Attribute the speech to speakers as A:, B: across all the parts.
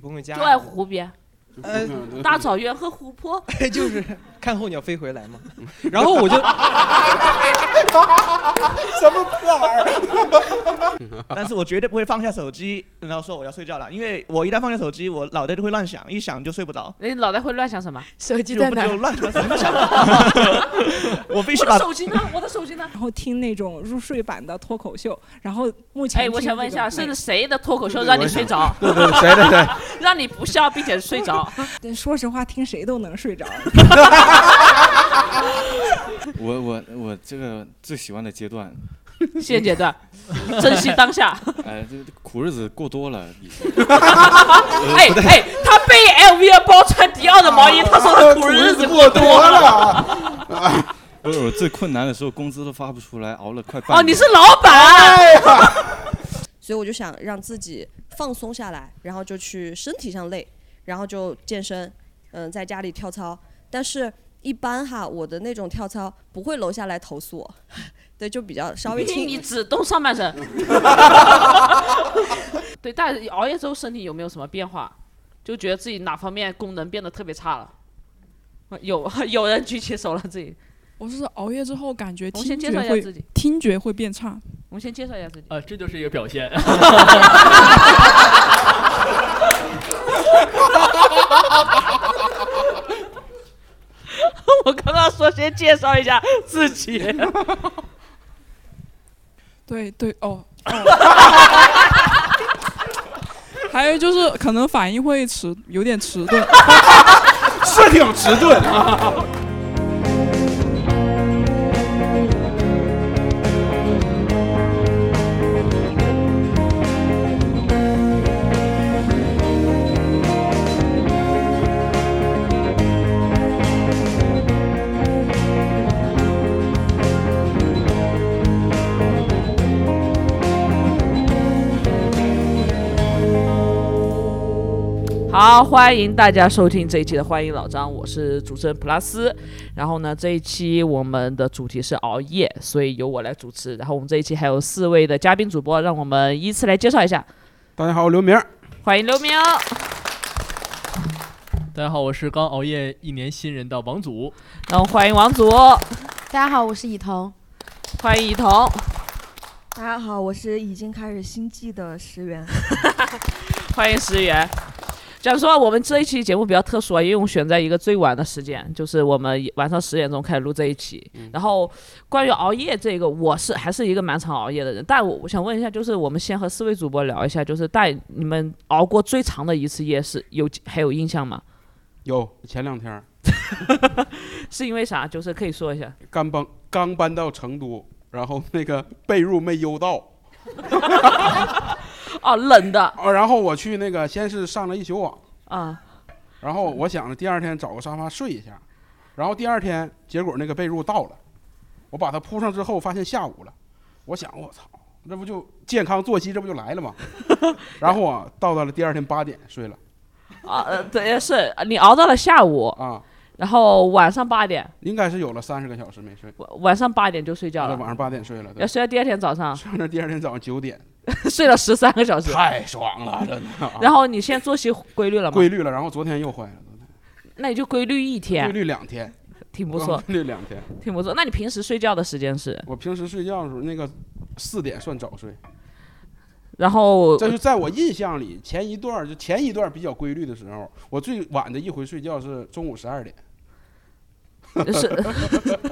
A: 不回家
B: 就爱湖边、
A: 呃，
B: 大草原和湖泊。
A: 就是看候鸟飞回来吗。然后我就，
C: 什么破玩意儿？
D: 但是我绝对不会放下手机，然后说我要睡觉了，因为我一旦放下手机，我脑袋就会乱想，一想就睡不着。
B: 你脑袋会乱想什么？
E: 手机在哪？
D: 就乱想什么想。我必须把
B: 手机呢？我的手机呢？
F: 然后听那种入睡版的脱口秀，然后目前
B: 哎，我想问一下，是谁的脱口秀让你睡着？
C: 对对，谁的谁，
B: 让你不笑并且睡着？
F: 对说实话，听谁都能睡着。
G: 我我我这个最喜欢的阶段，
B: 现阶段，珍惜当下。
G: 哎，这苦日子过多了已经。
B: 哎哎，他背 LV 的包，穿迪奥的毛衣，他说他苦日子过多了。
G: 不是我最困难的时候，工资都发不出来，熬了快半
B: 哦，你是老板。
E: 所以我就想让自己放松下来，然后就去身体上累，然后就健身，嗯，在家里跳操。但是，一般哈，我的那种跳操不会楼下来投诉我，对，就比较稍微轻。
B: 你只动上半身。对，但是熬夜之后身体有没有什么变化？就觉得自己哪方面功能变得特别差了？有有人举起手了，自己。
H: 我是熬夜之后感觉
B: 我先
H: 听觉会
B: 介绍一下自己。
H: 听觉会变差。
B: 我们先介绍一下自己。
I: 呃，这就是一个表现。
B: 我刚刚说先介绍一下自己。
H: 对对哦哦。还有就是可能反应会迟，有点迟钝。
C: 是挺迟钝啊。
B: 好，欢迎大家收听这一期的《欢迎老张》，我是主持人普拉斯。然后呢，这一期我们的主题是熬夜，所以由我来主持。然后我们这一期还有四位的嘉宾主播，让我们依次来介绍一下。
C: 大家好，我刘明。
B: 欢迎刘明。
I: 大家好，我是刚熬夜一年新人的王祖。
B: 然后欢迎王祖，
E: 大家好，我是以彤。
B: 欢迎以彤，
J: 大家好，我是已经开始心悸的石原。
B: 欢迎石原。讲实话，我们这一期节目比较特殊啊，因为我们选在一个最晚的时间，就是我们晚上十点钟开始录这一期。然后关于熬夜这个，我是还是一个蛮常熬夜的人，但我我想问一下，就是我们先和四位主播聊一下，就是带你们熬过最长的一次夜是有还有印象吗？
C: 有前两天
B: 是因为啥？就是可以说一下。
C: 刚搬刚搬到成都，然后那个被褥没邮到。
B: 哦，冷的。
C: 哦，然后我去那个，先是上了一宿网
B: 啊，
C: 然后我想着第二天找个沙发睡一下，然后第二天结果那个被褥到了，我把它铺上之后发现下午了，我想我操，这不就健康作息这不就来了吗？然后我到到了第二天八点睡了。
B: 啊，呃，对，是你熬到了下午
C: 啊，
B: 然后晚上八点，
C: 应该是有了三十个小时没睡。
B: 晚上八点就睡觉了，
C: 晚上八点睡了，
B: 要睡到第二天早上，
C: 睡到第二天早上九点，
B: 睡了十三个小时，
C: 太爽了，真的。
B: 然后你现在作息规律了吗？
C: 规律了，然后昨天又坏了，
B: 那你就规律一天，
C: 规律两天，
B: 挺不错，
C: 规律两天，
B: 挺不错。那你平时睡觉的时间是？
C: 我平时睡觉的时候，那个四点算早睡。
B: 然后，
C: 这就在我印象里，前一段就前一段比较规律的时候，我最晚的一回睡觉是中午十二点。
B: 是，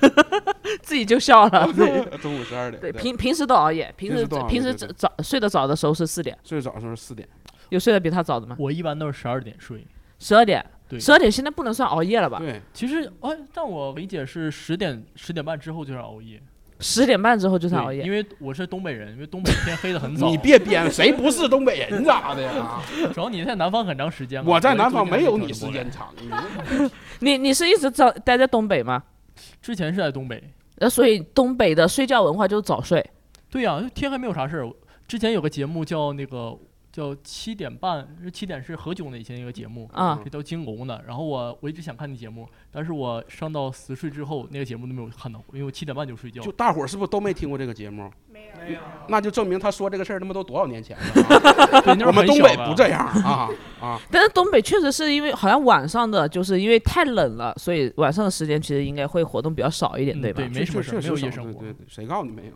B: 自己就笑了。对，
C: 中午十二点。
B: 对，平平时都熬夜，平时平时早睡得早的时候是四点，
C: 睡得早的时候是四点。
B: 有睡得比他早的吗？
I: 我一般都是十二点睡。
B: 十二点，
I: 对，
B: 十二点现在不能算熬夜了吧？
C: 对，
I: 其实哎，但我理解是十点十点半之后就是熬夜。
B: 十点半之后就算熬夜，
I: 因为我是东北人，因为东北天黑的很早。
C: 你别编，谁不是东北人咋的呀？
I: 主要你在南方很长时间
C: 我在南方没有你时间长。
B: 你你是一直早待在东北吗？
I: 之前是在东北。
B: 呃，所以东北的睡觉文化就是早睡。
I: 对呀、天还没有啥事儿。之前有个节目叫那个叫七点半，是七点是何炅的以前一个节目
B: 啊
I: 是叫金龙的。然后我我一直想看那节目，但是我上到十岁之后，那个节目都没有看到过，因为我七点半就睡觉。
C: 就大伙儿是不是都没听过这个节目？没有，那就证明他说这个事儿他妈都多少年前了 啊。
I: 对那
C: 我们东北不这样啊啊！
B: 但是东北确实是因为好像晚上的，就是因为太冷了，所以晚上的时间其实应该会活动比较少一点，对吧？
I: 对没什么事没有夜生活
C: 对对对，谁告诉你没有？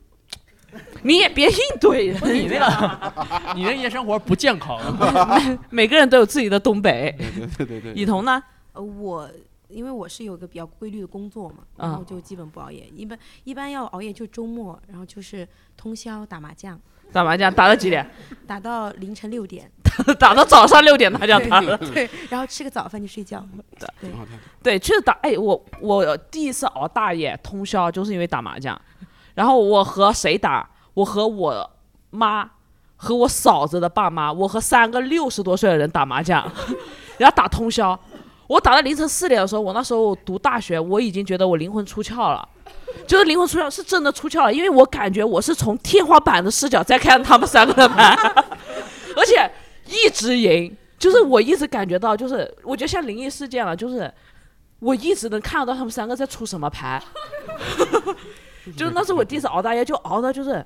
B: 你也别硬怼人，
I: 你那个，你那夜生活不健康。
B: 每个人都有自己的东北。
C: 对对对对。
B: 雨桐呢？
K: 呃，我因为我是有一个比较规律的工作嘛，
B: 啊
K: 然后就基本不熬夜。一般一般要熬夜就周末，然后就是通宵打麻将，
B: 打麻将打到几点？
K: 打到凌晨六点，
B: 打到早上六点麻将打了。
K: 对，然后吃个早饭就睡觉。对，
B: 对，确实打。哎，我我第一次熬大夜通宵，就是因为打麻将。然后我和谁打？我和我妈，和我嫂子的爸妈，我和三个六十多岁的人打麻将，然后打通宵。我打到凌晨四点的时候，我那时候读大学，我已经觉得我灵魂出窍了，就是灵魂出窍是真的出窍了，因为我感觉我是从天花板的视角在看他们三个的牌，而且一直赢，就是我一直感觉到，就是我觉得像灵异事件了，就是我一直能看得到他们三个在出什么牌，就是那是我第一次熬大夜，就熬的就是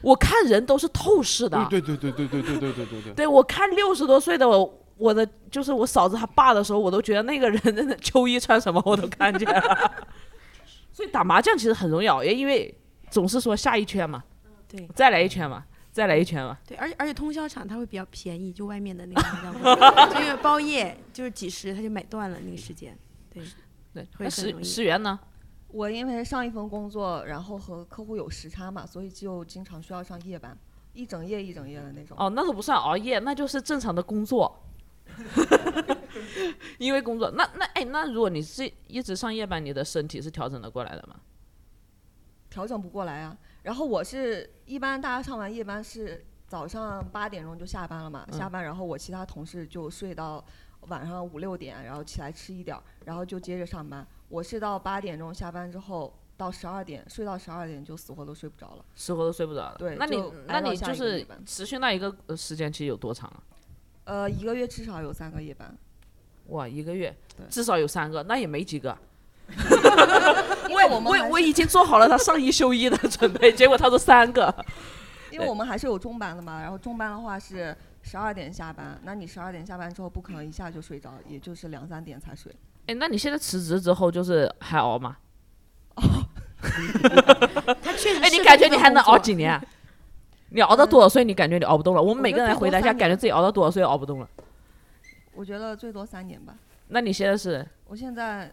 B: 我看人都是透视的，
C: 对对对对对对对对对对。
B: 对我看六十多岁的我，我的就是我嫂子她爸的时候，我都觉得那个人真的秋衣穿什么我都看见了。所以打麻将其实很容易熬夜，因为总是说下一圈嘛，
K: 对，
B: 再来一圈嘛，再来一圈嘛。
K: 对，而且而且通宵场它会比较便宜，就外面的那个麻将 馆，就因为包夜就是几十，他就买断了那个时间。对，
B: 对，
K: 会
B: 那石
K: 很容易
B: 石原呢？
J: 我因为上一份工作，然后和客户有时差嘛，所以就经常需要上夜班，一整夜一整夜的那种。
B: 哦，那都不算熬夜，那就是正常的工作。因为工作，那那哎，那如果你是一直上夜班，你的身体是调整的过来的吗？
J: 调整不过来啊。然后我是一般大家上完夜班是早上八点钟就下班了嘛，
B: 嗯
J: 下班然后我其他同事就睡到晚上五六点，然后起来吃一点儿，然后就接着上班。我是到八点钟下班之后到十二点，睡到十二点就死活都睡不着了。
B: 死活都睡不着了。
J: 对
B: 那你那你就是持续那一个呃时间其实有多长啊？
J: 呃，一个月至少有三个夜班。
B: 哇，一个月至少有三个，那也没几个。
J: 因为我们
B: 我已经做好了他上一休一的准备，结果他说三个。
J: 因为我们还是有中班的嘛，然后中班的话是十二点下班，那你十二点下班之后不可能一下就睡着，也就是两三点才睡。
B: 哎，那你现在辞职之后就是还熬吗？
K: 哦 他确实
B: 哎，你感觉你还能熬几年啊？你熬到多少岁？你感觉你熬不动了？我们每个人来回答一下，感觉自己熬到多少岁熬不动了？
J: 我觉得最多三年吧。
B: 那你现在是
J: 我现在
B: 呃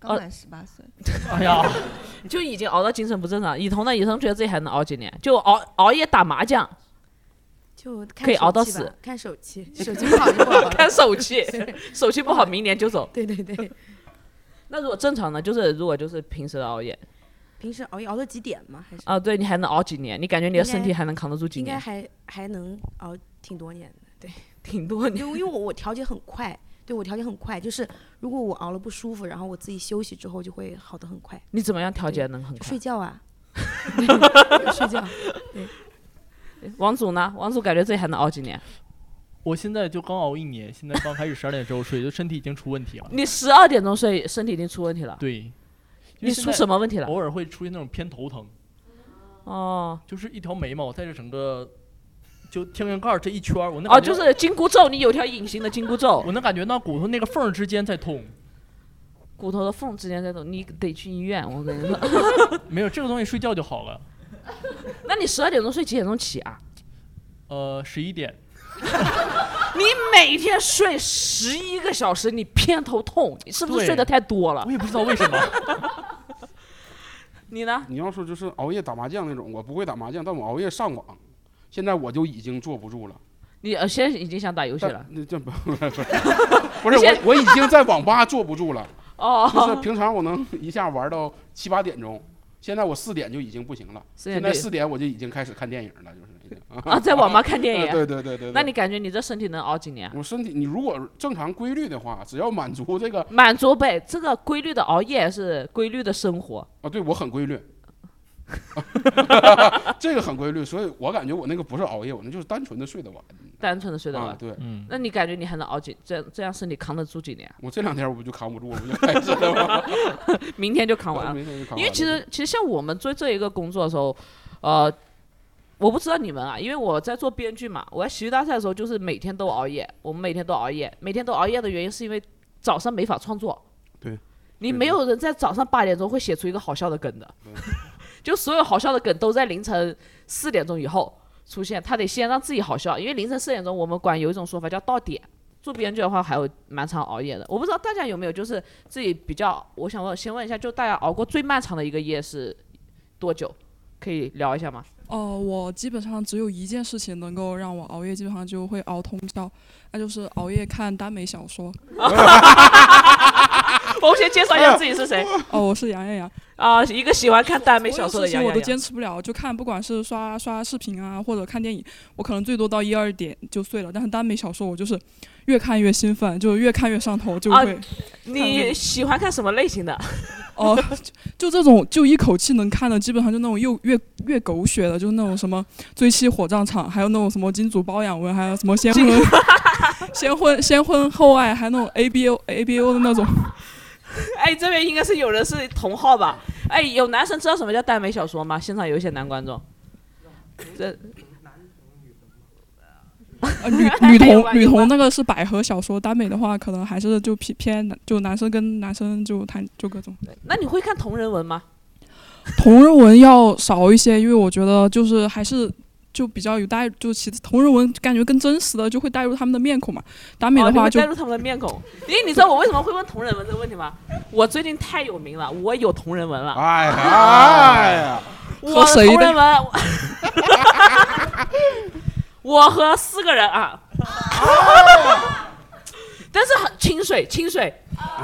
J: 刚满十八岁。
I: 哎呀，
B: 就已经熬到精神不正常？以彤呢？以彤觉得自己还能熬几年？就熬熬夜打麻将，
K: 就
B: 可以熬到死，
K: 看手气，手气不好就不好。
B: 看手气，手气不好明年就走。
K: 对对对，
B: 那如果正常呢？就是如果就是平时的熬夜
K: 平时熬夜熬到几点吗？还是
B: 啊，对你还能熬几年？你感觉你的身体还能扛得住几
K: 应该
B: 年？
K: 还还能熬挺多年的。对，
B: 挺多年。
K: 因为因为我我调节很快，对我调节很快，就是如果我熬了不舒服，然后我自己休息之后就会好的很快。
B: 你怎么样调节能很快？
K: 睡觉啊，睡觉。对，
B: 王祖呢？王祖感觉自己还能熬几年？
I: 我现在就刚熬一年，现在刚开始十二点之后睡，就身体已经出问题了。
B: 你十二点钟睡，身体已经出问题了。
I: 对，
B: 你出什么问题了？
I: 偶尔会出现那种偏头疼，
B: 哦
I: 就是一条眉毛在这整个就天灵盖儿这一圈儿，我那
B: 哦，就是紧箍咒，你有条隐形的紧箍咒，
I: 我能感觉到骨头那个缝儿之间在痛。
B: 骨头的缝之间在痛，你得去医院。我跟你说，
I: 没有这个东西，睡觉就好了。
B: 那你十二点钟睡，几点钟起啊？
I: 呃，十一点，
B: 你每天睡十一个小时，你偏头痛，你是不是
I: 对
B: 睡得太多了
I: 我？也不知道为什么。
B: 你呢？
C: 你要说就是熬夜打麻将那种，我不会打麻将，但我熬夜上网，现在我就已经坐不住了。
B: 你呃，现在已经想打游戏
C: 但
B: 了。
C: 那这不不是不是我我已经在网吧坐不住了。
B: 哦
C: 就是平常我能一下玩到七八点钟，现在我四点就已经不行了。现在四点我就已经开始看电影了，就是
B: 啊，在网吧看电影。
C: 对对对对。
B: 那你感觉你这身体能熬几年？
C: 我身体，你如果正常规律的话，只要满足这个
B: 满足呗，这个规律的熬夜是规律的生活。
C: 啊，对我很规律。这个很规律，所以我感觉我那个不是熬夜，我那就是单纯的睡得晚。
B: 单纯的睡得晚。
C: 啊对，
I: 嗯，
B: 那你感觉你还能熬几这样这样身体扛得住几年？
C: 我这两天我不就扛不住了，不就开始了吗？
B: 明天就扛完了。
C: 明天就扛完了
B: 因为其实其实像我们做这一个工作的时候，呃，我不知道你们啊，因为我在做编剧嘛，我在喜剧大赛的时候就是每天都熬夜，我们每天都熬夜，每天都熬夜的原因是因为早上没法创作。
C: 对，
B: 你没有人在早上八点钟会写出一个好笑的梗的，就所有好笑的梗都在凌晨四点钟以后出现，他得先让自己好笑，因为凌晨四点钟我们管有一种说法叫到点。做编剧的话还有蛮长熬夜的，我不知道大家有没有就是自己比较，我想问先问一下，就大家熬过最漫长的一个夜是多久？可以聊一下吗？
H: 哦、我基本上只有一件事情能够让我熬夜，基本上就会熬通宵，那就是熬夜看耽美小说。
B: 我先介绍一下自己是谁。
H: 哦，我是杨艳阳。
B: 啊，一个喜欢看耽美小说的
H: 事情我都坚持不了，就看不管是刷刷视频啊，或者看电影，我可能最多到一二点就睡了。但是耽美小说我就是越看越兴奋，就越看越上头，就
B: 啊
H: 会。
B: 你喜欢看什么类型的？
H: 哦，就就这种就一口气能看的，基本上就那种又越越狗血的，就是那种什么追妻火葬场，还有那种什么金主包养文，还有什么先婚 先婚先婚后爱，还有那种 A B O A B O 的那种。
B: 哎，这边应该是有人是同号吧？哎，有男生知道什么叫耽美小说吗？现场有一些男观众。这
H: 呃，女女同 女同那个是百合小说，耽美的话可能还是就偏偏男就男生跟男生就谈就各种。
B: 那你会看同人文吗？
H: 同人文要少一些，因为我觉得就是还是就比较有带，就其实同人文感觉更真实的，就会带入他们的面孔嘛。达美
B: 哦
H: 的话就、
B: 带入他们的面孔。因为你知道我为什么会问同人文这个问题吗？我最近太有名了，我有同人文了。
C: 哎呀哎呀，
B: 我的同人文，我和四个人啊，但是很清水，清水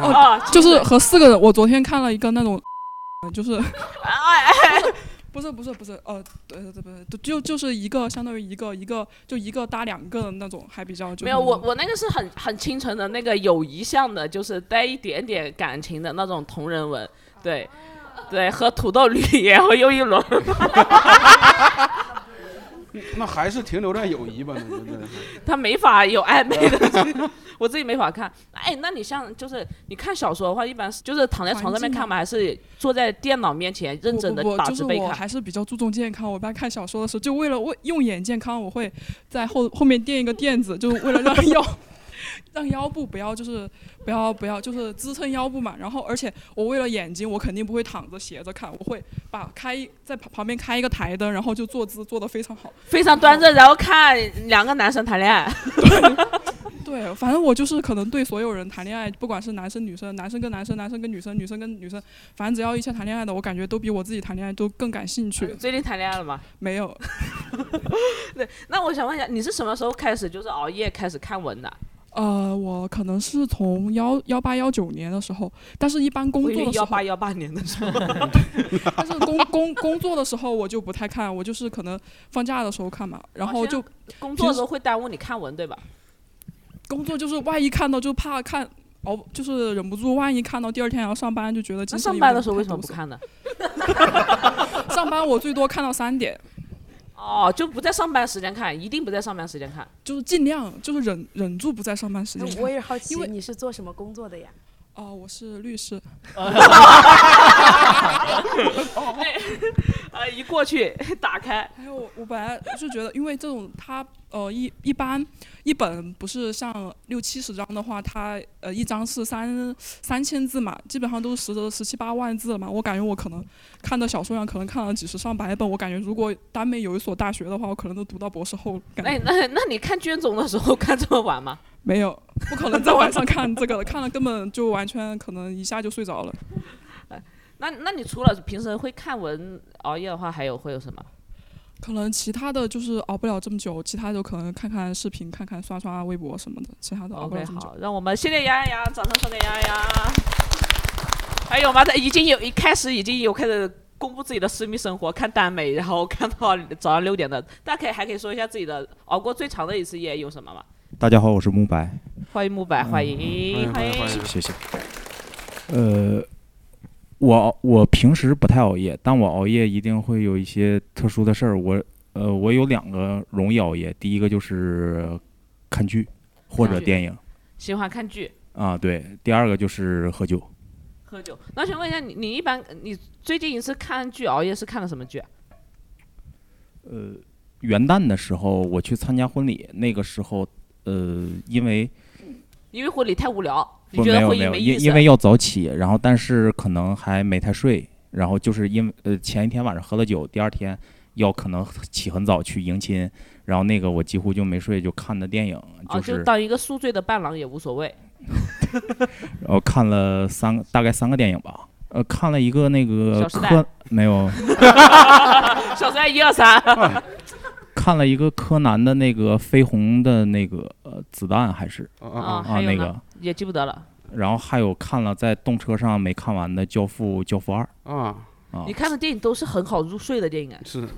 H: 哦
B: 啊，，
H: 就是和四个人，我昨天看了一个那种，就是
B: 哎哎，
H: 不是不是不是，呃，对对对对，就就是一个相当于一个一个就一个搭两个的那种，还比较就
B: 没有我我那个是很很清纯的那个友谊向的，就是带一点点感情的那种同人文，对对，和土豆绿岩和又一轮。
C: 那还是停留在友谊吧，那真的。
B: 他没法有暧昧的，我自己没法看。哎，那你像就是你看小说的话，一般是就是躺在床上面看吗？还是坐在电脑面前认真的打字背看？
H: 就是我还是比较注重健康。我一般看小说的时候，就为了为用眼健康，我会在后后面垫一个垫子，就是为了让 腰让腰部不要就是不要不要就是支撑腰部嘛。然后而且我为了眼睛，我肯定不会躺着斜着看，我会把开在旁旁边开一个台灯，然后就坐姿做得非常好。
B: 非常端正，然后看两个男生谈恋爱。
H: 对，反正我就是可能对所有人谈恋爱，不管是男生女生，男生跟男生，男生跟女生，女生跟女生，反正只要一切谈恋爱的，我感觉都比我自己谈恋爱都更感兴趣。
B: 最近谈恋爱了吗？
H: 没有。
B: 对，那我想问一下，你是什么时候开始就是熬夜开始看文的？
H: 呃，我可能是从幺幺八幺九年的时候，但是一般工作的时候，
B: 幺八幺八年的时候，
H: 但是工工工作的时候我就不太看，我就是可能放假的时候看嘛，然后就
B: 工作的时候会耽误你看文，对吧？
H: 工作就是万一看到就怕看。哦，就是忍不住，万一看到第二天要上班，就觉得
B: 那
H: 精神
B: 上班的时候为什么不看呢？
H: 上班我最多看到三点，
B: 哦，就不在上班时间看，一定不在上班时间看。
H: 就是尽量就是忍忍住不在上班时间看。
K: 我也好奇
H: 因为
K: 你是做什么工作的呀？
H: 哦，我是律师。
B: 呃，一过去打开，
H: 还有我本来就觉得，因为这种它呃一一般一本不是像六七十张的话，它呃一张是三三千字嘛，基本上都是十十七八万字了嘛。我感觉我可能看的小说量可能看了几十上百本，我感觉如果耽美有一所大学的话，我可能都读到博士后了。
B: 哎，那那你看卷宗的时候看这么晚吗？
H: 没有，不可能在晚上看这个的，看了根本就完全可能一下就睡着了。
B: 那那你除了平时会看文熬夜的话，还有会有什么？
H: 可能其他的就是熬不了这么久，其他就可能看看视频、看看刷刷微博什么的，其他的熬不了这么久。
B: 好，让我们谢谢杨洋洋，掌声送给杨洋洋。还有吗？他已经有一开始已经有开始公布自己的私密生活，看耽美，然后看到早上六点的。大家可以还可以说一下自己的熬过最长的一次夜有什么吗？
L: 大家好，我是慕白。
B: 欢迎慕白，欢迎
L: 嗯
B: 欢迎。
L: 谢谢谢谢。呃，
G: 我我平时不太熬夜，但我熬夜一定会有一些特殊的事儿。我呃，我有两个容易熬夜，第一个就是看剧或者电影
B: 喜欢看剧、
G: 啊，对，第二个就是喝酒。
B: 喝酒。那请问一下，你你一般你最近一次看剧熬夜是看的什么剧啊？
G: 呃，元旦的时候我去参加婚礼，那个时候呃，因为
B: 因为婚礼太无聊，你觉得会
G: 没有没，
B: 意思？
G: 因因为要早起，然后但是可能还没太睡，然后就是因为呃前一天晚上喝了酒，第二天要可能起很早去迎亲，然后那个我几乎就没睡，就看的电影，
B: 就，
G: 是、
B: 就当一个宿醉的伴郎也无所谓。
G: 然 后看了三个大概三个电影吧，呃，看了一个那个
B: 小时代
G: 柯没有，
B: 小时代一二三，
G: 看了一个柯南的那个绯红的那个呃子弹还是
B: 啊，
G: 啊
B: 啊
G: 那个，
B: 也记不得了。
G: 然后还有看了在动车上没看完的《教父》《教父二》
C: 啊
G: 啊
B: 你，看的电影都是很好入睡的电影哎。
C: 是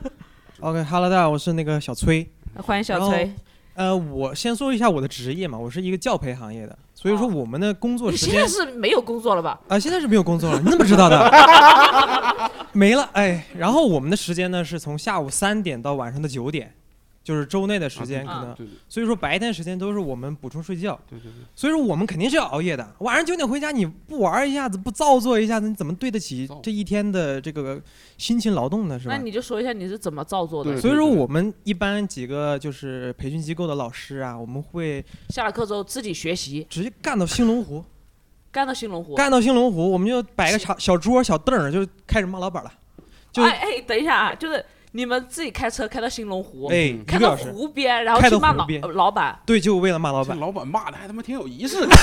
A: OK，Hello，大家好，我是那个小崔。
B: 欢迎小崔。
A: 呃，我先说一下我的职业嘛，我是一个教培行业的，所以说我们的工作
B: 哦你现
A: 时间
B: 在是没有工作了吧？
A: 啊、现在是没有工作了，你怎么知道的？没了，哎，然后我们的时间呢是从下午三点到晚上的九点，就是周内的时间可能，
C: 啊对对
A: 所以说白天时间都是我们补充睡觉，
C: 对对对，
A: 所以说我们肯定是要熬夜的。晚上九点回家，你不玩一下子，不造作一下子，你怎么对得起这一天的这个辛勤劳动呢？是吧
B: 那？你就说一下你是怎么造作的。
A: 所以说我们一般几个就是培训机构的老师啊，我们会
B: 下了课之后自己学习，
A: 直接干到兴隆湖，
B: 干到兴隆湖。
A: 干到兴隆湖，我们就摆个茶小桌小凳儿，就开始骂老板了。就
B: 哎哎，等一下啊，就是你们自己开车开到兴隆湖，
A: 哎一
B: 开到
A: 个小时
B: 湖边，然后
A: 开
B: 去骂老老板。
A: 对，就为了骂老板。
C: 老板骂的还他妈挺有仪式感，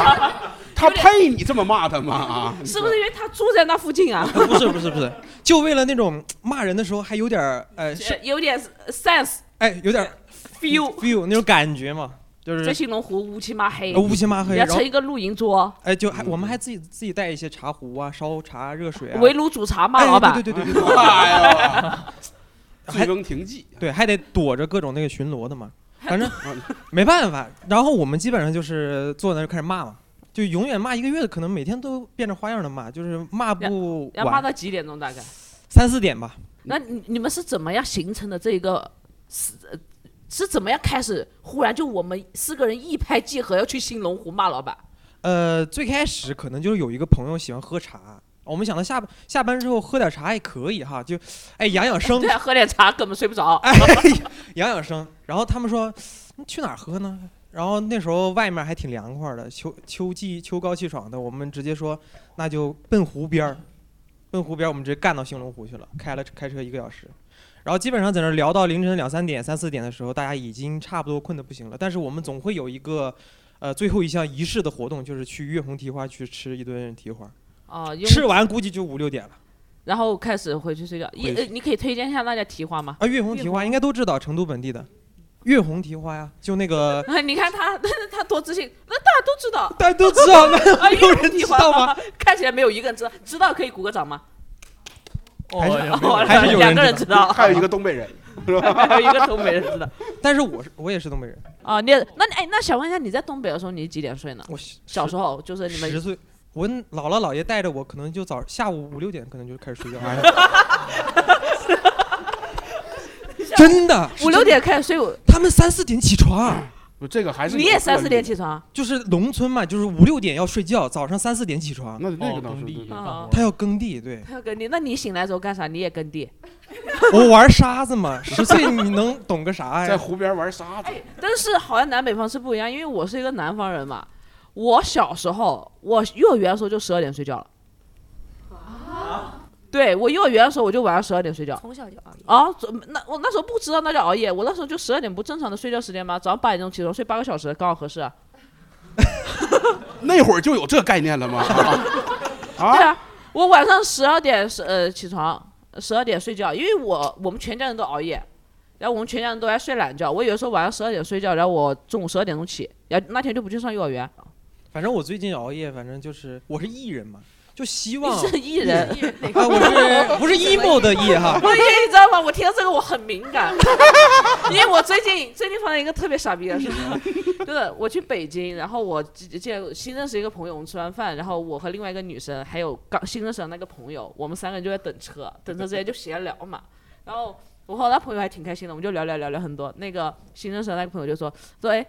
C: 他配你这么骂他吗？啊，
B: 是不是因为他住在那附近啊？
A: 不是不是不是，就为了那种骂人的时候还有点呃，
B: 有点 sense
A: 哎，有点
B: feel
A: feel 那种感觉嘛，就是
B: 在兴隆湖乌漆嘛黑，
A: 呃乌漆嘛黑然后
B: 成一个露营桌，
A: 哎，就还我们还自己自己带一些茶壶啊，烧茶、热水啊，
B: 围炉煮茶骂
A: 哎
B: 老板。
A: 对对对对对对，
C: 哎呀，
A: 还
C: 醉翁亭记，
A: 对，还得躲着各种那个巡逻的嘛，反正没办法。然后我们基本上就是坐那儿就开始骂嘛，就永远骂一个月，可能每天都变着花样的骂，就是骂不完，
B: 要骂到几点钟大概？
A: 三四点吧。
B: 那你你们是怎么样形成的这个是呃是怎么样开始？忽然就我们四个人一拍即合，要去兴隆湖骂老板。
A: 呃，最开始可能就是有一个朋友喜欢喝茶，我们想到下下班之后喝点茶也可以哈，就哎养养生
B: 对，啊，喝点茶根本睡不着。
A: 哎，养养生。然后他们说，你去哪儿喝呢？然后那时候外面还挺凉快的，秋秋季秋高气爽的，我们直接说那就奔湖边儿，奔湖边儿我们直接干到兴隆湖去了，开了开车一个小时。然后基本上在那聊到凌晨两三点、三四点的时候，大家已经差不多困得不行了。但是我们总会有一个，呃，最后一项仪式的活动，就是去月红蹄花去吃一顿蹄花。
B: 哦，
A: 吃完估计就五六点了。
B: 然后开始回去睡觉。一呃，你可以推荐一下那家蹄花吗？
A: 啊，月红蹄花应该都知道，成都本地的。月红蹄花呀，就那个
B: 啊，你看他，他多自信，那大家都知道，
A: 大家都知道，那
B: 啊，
A: 有人知道吗？？
B: 看起来没有一个人知道，知道可以鼓个掌吗？
A: 还是
B: 哦
A: 还是有
B: 两个
A: 人
B: 人知道，
C: 还有一个东北人，是吧？
B: 还有一个东北人知道。
A: 但是我是我也是东北人，
B: 啊，你那你哎，那想问一下，你在东北的时候，你几点睡呢？
A: 我
B: 小时候就是你们
A: 十岁，我姥姥姥爷带着我，可能就早下午五六点可能就开始睡觉。真的，
B: 五六点开始睡，我
A: 他们三四点起床，
C: 不，这个还是
B: 你也三四点起床？
A: 就是农村嘛，就是五六点要睡觉，早上三四点起床。
C: 那那个倒是
I: 耕地
C: 对
B: 啊
A: 他要耕地，对
B: 他要耕地，那你醒来之后干啥？你也耕地？
A: 我玩沙子嘛，十岁你能懂个啥呀？
C: 在湖边玩沙子，
B: 但是好像南北方是不一样，因为我是一个南方人嘛。我小时候，我幼儿园的时候就十二点睡觉了。对我幼儿园的时候，我就晚上十二点睡觉。
K: 从小就熬夜。
B: 啊，那我那时候不知道那叫熬夜，我那时候就十二点不正常的睡觉时间吗？早上八点钟起床睡八个小时，刚好合适啊。
C: 那会儿就有这概念了吗？啊
B: 对啊，我晚上十二点是呃起床，十二点睡觉，因为我我们全家人都熬夜，然后我们全家人都爱睡懒觉。我有的时候晚上十二点睡觉，然后我中午十二点钟起，然后那天就不去上幼儿园。
A: 反正我最近熬夜，反正就是我是艺人嘛，就希望
B: 你是艺人，
A: 啊，我是不是 emo 的 E 哈？
B: 我也你知道吗？我听到这个我很敏感，因为我最近最近发生一个特别傻逼的事情，就是我去北京，然后我记见新认识一个朋友，我们吃完饭，然后我和另外一个女生还有刚新认识的那个朋友，我们三个人就在等车，等车之前就闲聊嘛，然后我和我那朋友还挺开心的，我们就聊聊聊聊很多。那个新认识的那个朋友就说说哎，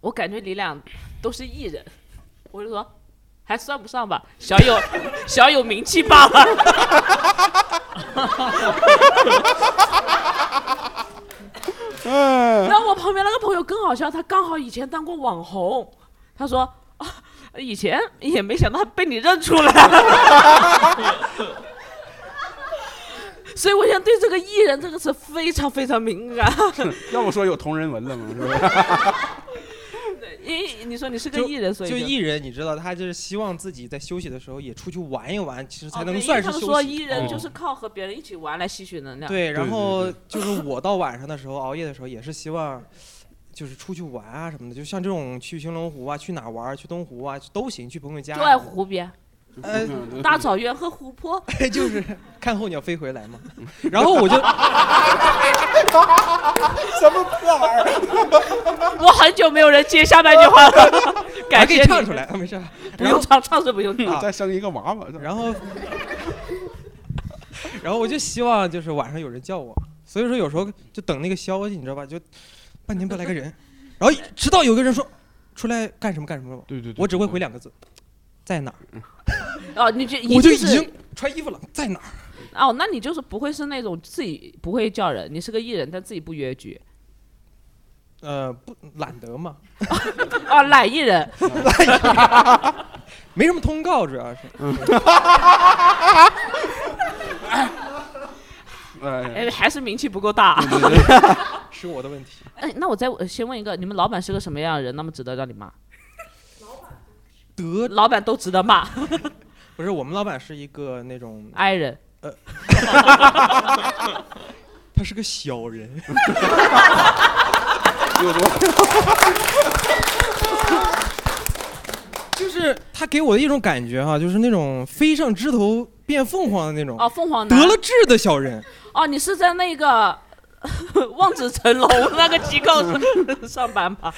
B: 我感觉你俩都是艺人，我就说。还算不上吧，小有小有名气罢了。然后我旁边那个朋友更好笑，他刚好以前当过网红，他说啊，以前也没想到被你认出来。所以我现在对这个“艺人”这个词非常非常敏感。
C: 要不说有同人文了吗？是吧？
B: 因你说你是个艺人，所以
A: 就艺人，你知道，他就是希望自己在休息的时候也出去玩一玩，其实才能算是休息。
B: 他们说艺人
A: 哦
B: 就是靠和别人一起玩来吸取能量。
A: 对，然后就是我到晚上的时候熬夜的时候，也是希望就是出去玩啊什么的，就像这种去兴隆湖啊，去哪玩，去东湖啊都行，去朋友家。
B: 就爱湖边，
A: 呃，
B: 大草原和湖泊。
A: 就是看候鸟飞回来嘛。然后我就
C: 什么破玩意儿？
B: 我很久没有人接下半句话了，
A: 改可以
B: 感谢你
A: 唱出来，没事。
B: 不用唱，唱是不用唱。
C: 再生一个娃娃。
A: 然后，然后我就希望就是晚上有人叫我，所以说有时候就等那个消息，你知道吧？就半天不来个人，然后直到有个人说出来干什么干什么了，
C: 对对
A: 我只会回两个字，在哪儿？
B: 哦，你就
A: 我就已经穿衣服了，在哪儿？
B: 哦，那你就是不会是那种自己不会叫人，你是个艺人，但自己不约局。
A: 呃，不懒得嘛，
B: 哦，懒艺人，
A: 没什么通告，主要是。
B: 哎，还是名气不够大。
A: 是我的问题。
B: 哎，那我再呃先问一个，你们老板是个什么样的人？那么值得让你骂？
A: 得
B: 老板都值得骂。
A: 不是，我们老板是一个那种
B: i 人，
A: 呃，他是个小人。
C: 有多？
A: 就是他给我的一种感觉哈，就是那种飞上枝头变凤凰的那种
B: 哦，凤凰男
A: 得了志的小人。
B: 哦，你是在那个 望子成龙那个机构上上班吧？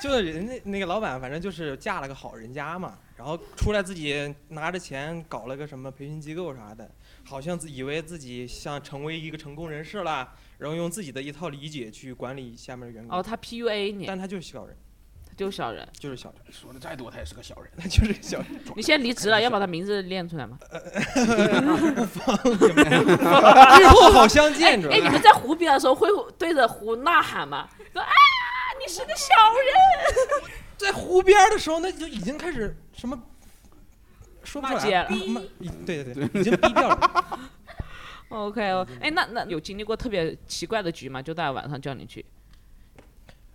A: 就是人家那个老板，反正就是嫁了个好人家嘛，然后出来自己拿着钱搞了个什么培训机构啥的，好像自以为自己像成为一个成功人士啦，然后用自己的一套理解去管理下面的员工。
B: 哦，他 PUA 你，
A: 但他就是小人，
B: 他就是小人，
A: 就是小人。
C: 说的再多，他也是个小人，
A: 他就是个小人。
B: 你现在离职了，要把他名字练出来吗？
A: 日后好相见，
B: 哎，你们在湖边的时候会对着湖呐喊吗？说哎是个小人。
A: 在湖边的时候，那就已经开始什么说不出来
B: 骂街了
A: 骂对对对，已经低调了。
B: OK，哦哎，那那有经历过特别奇怪的局吗？就大家晚上叫你去，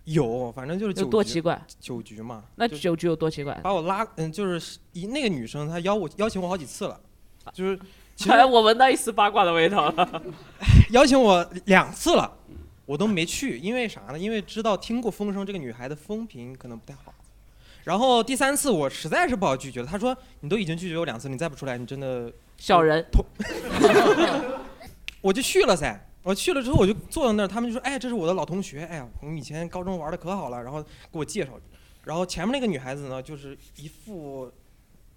A: 有，反正就是
B: 有
A: 酒局
B: 多奇怪？
A: 酒局嘛，
B: 那酒局有多奇怪？
A: 把我拉，嗯，就是一那个女生，她邀我邀请我好几次了，就是其 实
B: 哎，我闻到一丝八卦的味道了。
A: 邀请我两次了，我都没去，因为啥呢？因为知道听过风声，这个女孩的风评可能不太好。然后第三次我实在是不好拒绝了，她说你都已经拒绝我两次，你再不出来，你真的
B: 小人。
A: 我就去了噻。我去了之后，我就坐在那儿，他们就说：“哎，这是我的老同学，哎呀，我们以前高中玩的可好了。”然后给我介绍，然后前面那个女孩子呢，就是一副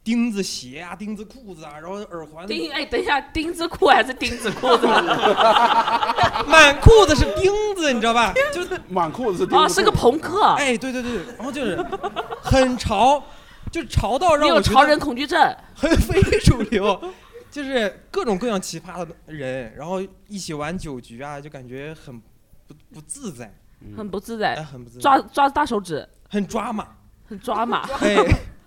A: 钉子鞋啊、钉子裤子啊，然后耳环，
B: 钉哎，等一下，钉子裤还是钉子裤子？
A: 满裤子是钉子，你知道吧？就是
C: 满裤子是
B: 钉子啊，是个朋克。
A: 哎，对对对，然后就是很潮，就潮到让
B: 你有
A: 我觉得
B: 潮人恐惧症。
A: 很非主流，就是各种各样奇葩的人，然后一起玩酒局啊，就感觉很不不自在，
B: 很不自在，
A: 哎很不自在
B: 抓抓大手指，
A: 很抓马，
B: 很抓马。
A: 哎，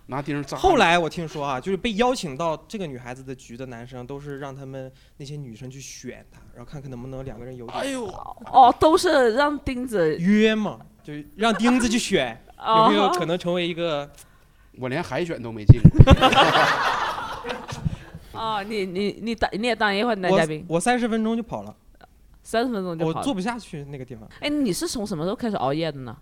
C: 拿钉扎。
A: 后来我听说啊，就是被邀请到这个女孩子的局的男生，都是让他们那些女生去选他，然后看看能不能两个人有点。
C: 哎呦，
B: 哦，都是让钉子
A: 约嘛，就让钉子去选，有没有可能成为一个？
C: 我连海选都没进过。
B: 哦，你你你当你也当一会儿男嘉宾，
A: 我三十分钟就跑了，
B: 三十分钟就跑了。
A: 我做不下去那个地方。
B: 哎，你是从什么时候开始熬夜的呢？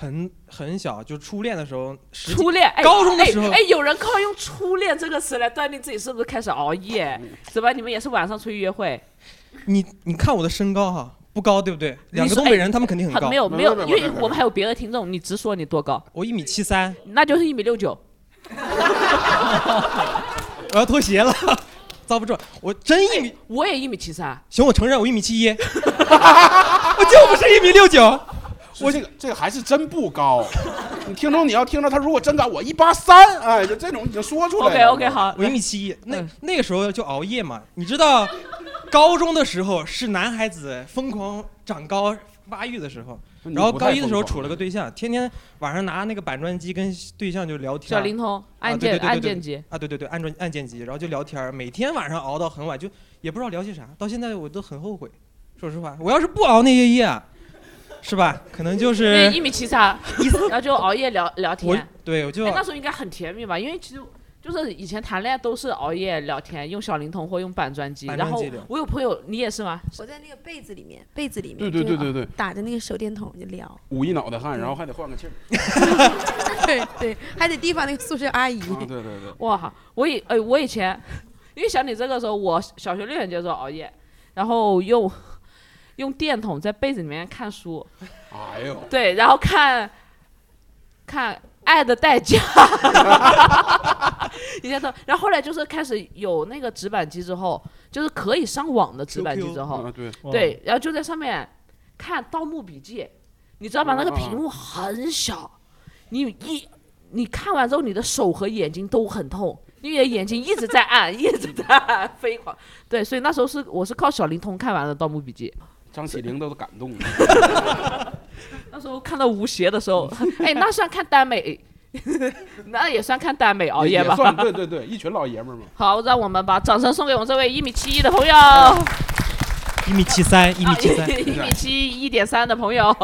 A: 很很小，就初恋的时候，十几
B: 初恋，哎
A: 高中的时候，
B: 哎，哎有人靠用“初恋”这个词来断定自己是不是开始熬夜，是吧？你们也是晚上出去约会？
A: 你你看我的身高哈，不高对不对？两个东北人
B: 哎
A: 他们肯定很高，
B: 没有没有，因为我们还有别的听众，你直说你多高？
A: 我一米七三，
B: 那就是一米六九。
A: 我要脱鞋了，遭不住，我真一米，
B: 我也一米七三，
A: 行，我承认我一米七一，我就不是一米六九。
C: 我这个这个还是真不高，你听众你要听着他如果真高，我一八三，哎，就这种已经说出来了。
A: 我一米七一，那那个时候就熬夜嘛，你知道，高中的时候是男孩子疯狂长高发育的时候，然后高一的时候处了个对象，天天晚上拿那个板砖机跟对象就聊天，
B: 小灵通
A: 啊
B: 按键
A: 对对对对对。
B: 按键机
A: 啊，对对对，按键按键机，然后就聊天，每天晚上熬到很晚，就也不知道聊些啥，到现在我都很后悔，说实话，我要是不熬那些夜啊，是吧？可能就是
B: 对，一米七三，然后就熬夜聊聊
A: 我
B: 天。
A: 对我就
B: 哎，那时候应该很甜蜜吧？因为其实就是以前谈恋爱都是熬夜聊天，用小灵通或用板砖机。然后
K: 板砖机聊
B: 我有朋友，你也是吗？
K: 我在那个被子里面，被子里面，
C: 对对对对对
K: 打着那个手电筒就聊。
C: 捂一脑袋汗，然后还得换个气儿。
K: 对对，还得提防那个宿舍阿姨。
C: 啊，对对对。
B: 哇，我以哎，我以前，因为想你这个时候，我小学六年级的时候熬夜，然后用用电筒在被子里面看书，
C: 哎呦，
B: 对，然后看看《爱的代价》以前都，然后后来就是开始有那个纸板机之后，就是可以上网的纸板机之后
C: 对
B: 对，然后就在上面看《盗墓笔记》，你知道吧？那个
C: 啊
B: 屏幕很小，你一你看完之后，你的手和眼睛都很痛。因为眼睛一直在按，一直在按，飞狂。对，所以那时候是我是靠小灵通看完了《盗墓笔记》。
C: 张起灵都感动了。
B: 那时候看到吴邪的时候，哎，那算看耽美，那也算看耽美熬夜吧？
C: 算对对对，一群老爷们儿嘛。
B: 好，让我们把掌声送给我们这位一米七一的朋友，
A: 一米七三，一米七三，
B: 一米七一点三的朋友。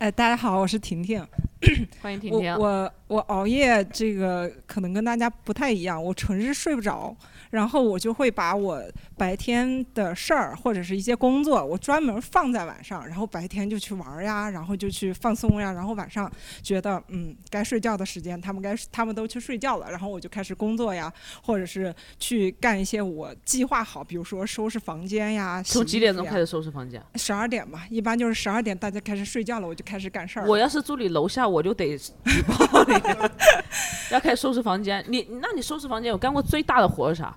F: 哎，大家好，我是婷婷。
B: 欢迎婷婷
F: 我我我熬夜这个可能跟大家不太一样，我纯是睡不着，然后我就会把我白天的事儿或者是一些工作，我专门放在晚上，然后白天就去玩儿呀，然后就去放松呀，然后晚上觉得嗯该睡觉的时间，他们该他们都去睡觉了，然后我就开始工作呀，或者是去干一些我计划好，比如说收拾房间呀。
B: 从几点钟开
F: 始？
B: 收拾房间？
F: 十二点吧，一般就是十二点大家开始睡觉了，我就开始干事儿。
B: 我要是住你楼下，我就得举报你，要开始收拾房间。你那你收拾房间我干过最大的活是啥？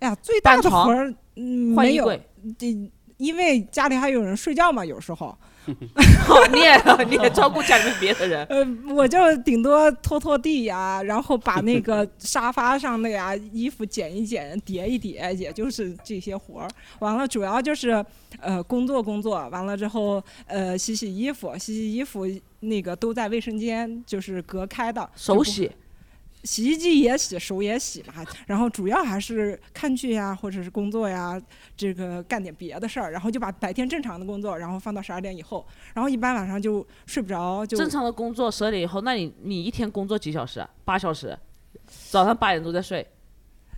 F: 哎呀，最大的活儿，嗯，没有这因为家里还有人睡觉嘛，有时候。
B: 你也你也照顾家里面别的人。
F: 呃，我就顶多拖拖地呀，然后把那个 沙发上的呀衣服捡一捡、叠一叠，也就是这些活儿。完了，主要就是呃工作工作，完了之后呃洗洗衣服，洗洗衣服那个都在卫生间就是隔开的，
B: 手洗。
F: 洗衣机也洗，手也洗嘛，然后主要还是看剧呀，或者是工作呀，这个干点别的事儿，然后就把白天正常的工作，然后放到十二点以后，然后一般晚上就睡不着，就
B: 正常的工作十二点以后，那你你一天工作几小时？啊八小时，早上八点钟再睡。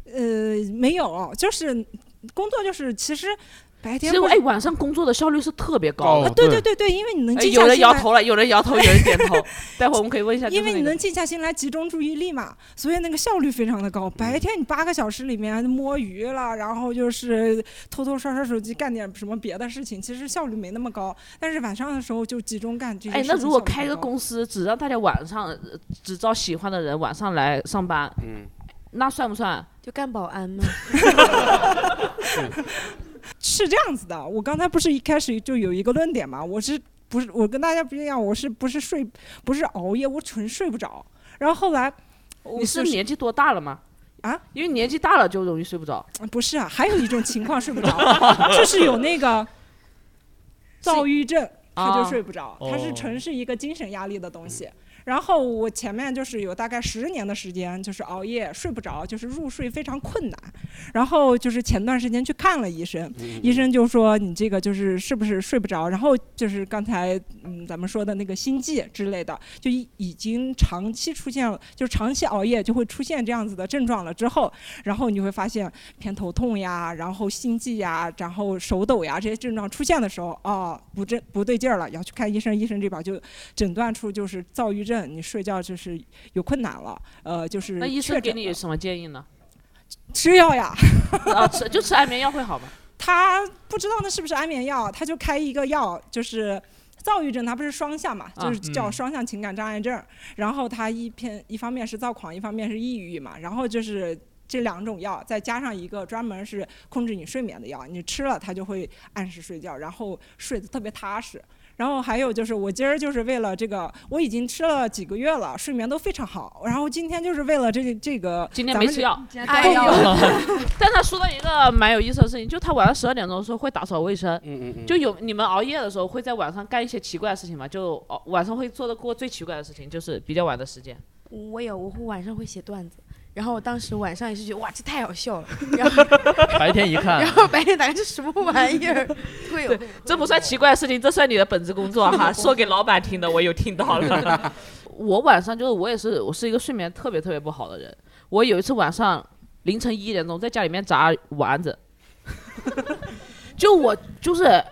F: 呃没有，就是工作就是其实白
B: 其实哎，
F: 天不是
B: 晚上工作的效率是特别高的。
F: 啊对对对对，因为你能
B: 哎有
F: 静下心来。
B: 人摇头了，有人摇头，有人点头。待会儿我们可以问一下，就是
F: 因为你能静下心来集中注意力嘛，所以那个效率非常的高。白天你八个小时里面摸鱼了，然后就是偷偷刷刷手机，干点什么别的事情，其实效率没那么高。但是晚上的时候就集中干这些
B: 哎
F: 事，情。
B: 那如果开个公司，只让大家晚上，呃只招喜欢的人晚上来上班，
C: 嗯，
B: 那算不算？
K: 就干保安吗？
F: 是这样子的，我刚才不是一开始就有一个论点嘛，我是不是我跟大家不一样，我是不是睡不是熬夜，我纯睡不着。然后后来我
B: 你是
F: 就是
B: 年纪多大了吗？
F: 啊，
B: 因为年纪大了就容易睡不着。
F: 不是啊，还有一种情况睡不着，就是有那个 躁郁症，他就
B: 啊
F: 睡不着，它是
B: 哦
F: 纯是一个精神压力的东西。然后我前面就是有大概十年的时间，就是熬夜睡不着，就是入睡非常困难。然后就是前段时间去看了医生，医生就说你这个就是是不是睡不着，然后就是刚才嗯咱们说的那个心悸之类的，就已已经长期出现了，就是长期熬夜就会出现这样子的症状了之后，然后你会发现偏头痛呀，然后心悸呀，然后手抖呀这些症状出现的时候，哦不正不对劲儿了，要去看医生，医生这边就诊断出就是躁郁症，你睡觉就是有困难了，呃就是
B: 那医生给你什么建议呢？
F: 吃药呀。
B: 啊，吃就吃安眠药会好吗？
F: 他不知道那是不是安眠药，他就开一个药，就是躁郁症，他不是双向嘛，
B: 啊
F: 就是叫
B: 嗯
F: 双向情感障碍症。然后他一偏一方面是躁狂，一方面是抑郁嘛，然后就是。这两种药再加上一个专门是控制你睡眠的药，你吃了它就会按时睡觉，然后睡得特别踏实。然后还有就是我今儿就是为了这个，我已经吃了几个月了，睡眠都非常好。然后今天就是为了这个这个，
B: 今天
F: 咱们这
B: 没吃药，
F: 哎呦
B: 但他说到一个蛮有意思的事情，就他晚上十二点钟的时候会打扫卫生，
C: 嗯嗯
B: 就有你们熬夜的时候会在晚上干一些奇怪的事情吗？就哦晚上会做的过最奇怪的事情，就是比较晚的时间。
K: 我有，我会晚上会写段子，然后我当时晚上也是觉得哇，这太好笑了，然后
I: 白天一看
K: 然后白天打开这什么玩意儿，会有。
B: 这不算奇怪的事情，这算你的本职工作哈，说给老板听的，我有听到了。我晚上就是我也是，我是一个睡眠特别特别不好的人。我有一次晚上凌晨一点钟在家里面炸丸子，就我就是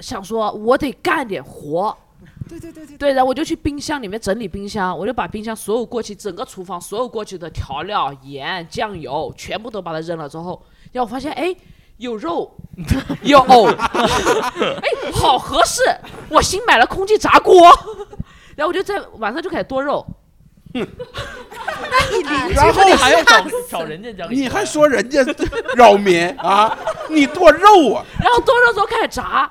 B: 想说，我得干点活。
F: 对对对对
B: 对，然后我就去冰箱里面整理冰箱，我就把冰箱所有过期，整个厨房所有过期的调料、盐、酱油全部都把它扔了之后，然后我发现哎。有肉，有藕，哎，好合适！我新买了空气炸锅，然后我就在晚上就开始剁肉。
K: 那你邻居
C: 然后
I: 你还要找找人家家里
C: 你还说人家 扰民啊？你剁肉啊？
B: 然后剁肉之后开始炸，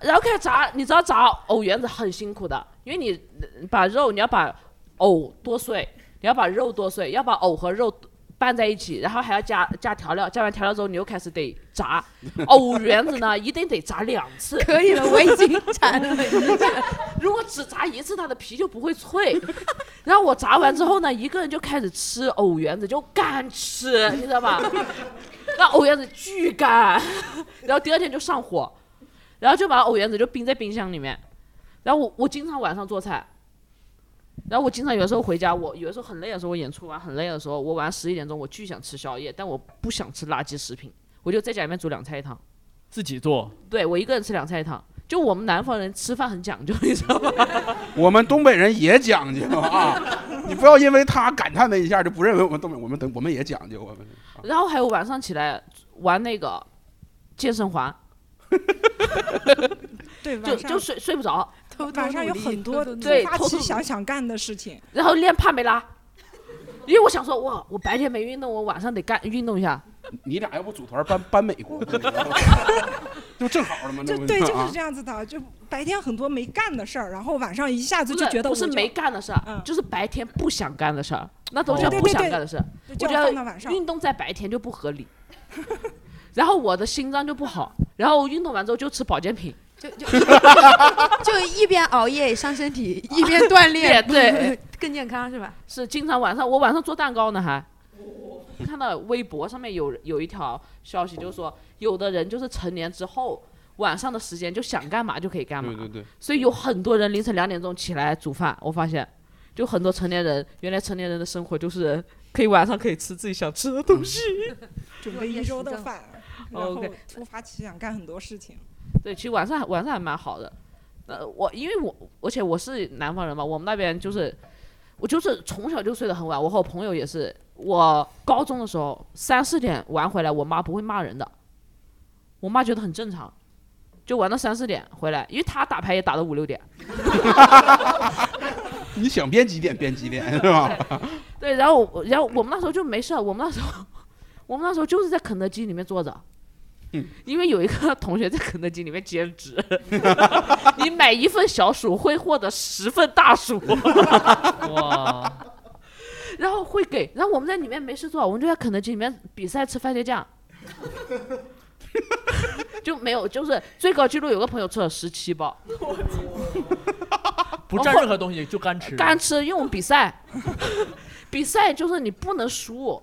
B: 然后开始炸，你知道炸藕圆子很辛苦的，因为你呃把肉你要把藕剁碎，你要把肉剁碎，要把藕和肉拌在一起，然后还要加加调料，加完调料之后你又开始得炸。藕圆子呢，一定得炸两次。
K: 可以了，我已经炸了。
B: 如果只炸一次，它的皮就不会脆。然后我炸完之后呢，一个人就开始吃藕圆子，就干吃，你知道吧？那藕圆子巨干，然后第二天就上火，然后就把藕圆子就冰在冰箱里面。然后我我经常晚上做菜，然后我经常有的时候回家，我有的时候很累的时候，我演出完很累的时候，我晚上十一点钟我巨想吃宵夜，但我不想吃垃圾食品，我就在家里面煮两菜一汤。
I: 自己做，
B: 对我一个人吃两菜一汤，就我们南方人吃饭很讲究，你知道吗？
C: 我们东北人也讲究啊！你不要因为他感叹了一下就不认为我们东北，我们等我们也讲究。我们
B: 然后还有晚上起来玩那个健身环，
F: 对，
B: 就就睡睡不着，
F: 晚上有很多突
B: 对
F: 发奇
B: 偷偷
F: 想想干的事情。
B: 然后练帕梅拉，因为我想说哇，我白天没运动，我晚上得干运动一下。
C: 你俩要不组团搬搬美国，就正好了嘛？那不
F: 就对，就
C: 啊
F: 是这样子的，就白天很多没干的事儿，然后晚上一下子就觉得
B: 不是没干的事儿，就是白天不想干的事儿，那都
F: 哦
B: 叫不想干的事儿。我觉得运动在白天就不合理，然后我的心脏就不好，然后运动完之后就吃保健品。
K: 就就 就一边熬夜伤身体，一边锻炼，
B: 对，
K: 更健康是吧？
B: 是经常晚上我晚上做蛋糕呢还。看到微博上面有有一条消息，就是说有的人就是成年之后晚上的时间就想干嘛就可以干嘛，
C: 对对对，
B: 所以有很多人凌晨两点钟起来煮饭。我发现，就很多成年人，原来成年人的生活就是可以晚上可以吃自己想吃的东西。
F: 准备一周的饭，然后突发奇想干很多事情。
B: 对，其实晚上晚上还蛮好的。呃，我因为我而且我是南方人嘛，我们那边就是我就是从小就睡得很晚，我和我朋友也是。我高中的时候三四点玩回来，我妈不会骂人的，我妈觉得很正常，就玩到三四点回来，因为她打牌也打到五六点。
C: 你想编几点编几点是吧？
B: 对，然后然后我们那时候就没事儿，我们那时候我们那时候就是在肯德基里面坐着。因为有一个同学在肯德基里面兼职，你买一份小薯会获得十份大薯，
I: 哇！
B: 然后会给，然后我们在里面没事做，我们就在肯德基里面比赛吃番茄酱，就没有，就是最高记录有个朋友吃了十七包，
I: 不蘸任何东西就干吃。
B: 干吃，因为我们比赛，比赛就是你不能输，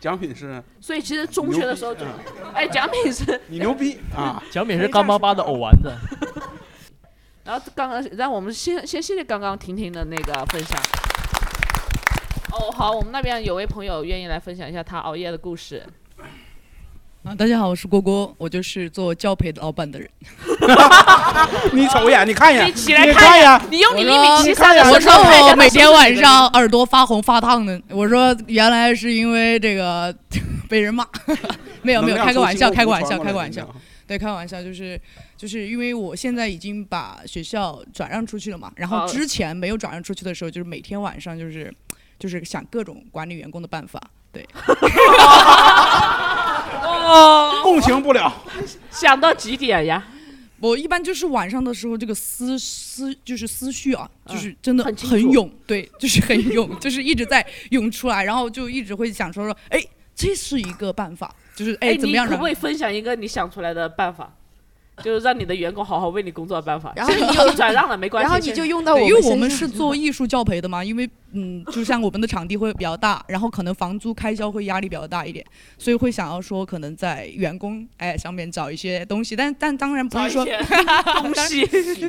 C: 奖品是
B: 所以其实中学的时候就，哎，奖品是
C: 你牛逼啊！
I: 奖品是干巴巴的藕丸子。
B: 然后刚刚让我们先先谢谢刚刚婷婷的那个分享。哦，好，我们那边有位朋友愿意来分享一下他熬夜的故事。
L: 啊，大家好，我是郭郭，我就是做教培的老板的人。
C: 你瞅一眼，你看一眼，
B: 你起来看一眼，你用你
L: 我
B: 一米
L: 说
B: 七三的
L: 我说我每天晚上耳朵发红发烫的，我说原来是因为这个 被人骂，没有没有，开个玩笑，开个玩笑，开个玩笑。对，开个玩笑，就是就是因为我现在已经把学校转让出去了嘛，然后之前没有转让出去的时候，就是每天晚上就是就是想各种管理员工的办法，对，
B: 哦，
C: 共情不了。
B: 想到几点呀？
L: 我一般就是晚上的时候，这个思思就是思绪啊，
B: 嗯
L: 就是真的
B: 很
L: 很涌，对，就是很涌，就是一直在涌出来，然后就一直会想说说，哎，这是一个办法，就是哎怎么样
B: 可不可以分享一个你想出来的办法？就是让你的员工好好为你工作的办法。
L: 然后
B: 你有转让了，没关系。
K: 然后你就用到我们
L: 因为我们是做艺术教培的嘛，因为嗯，就像我们的场地会比较大，然后可能房租开销会压力比较大一点，所以会想要说可能在员工哎上面找一些东西，但但当然不是说
B: 东西，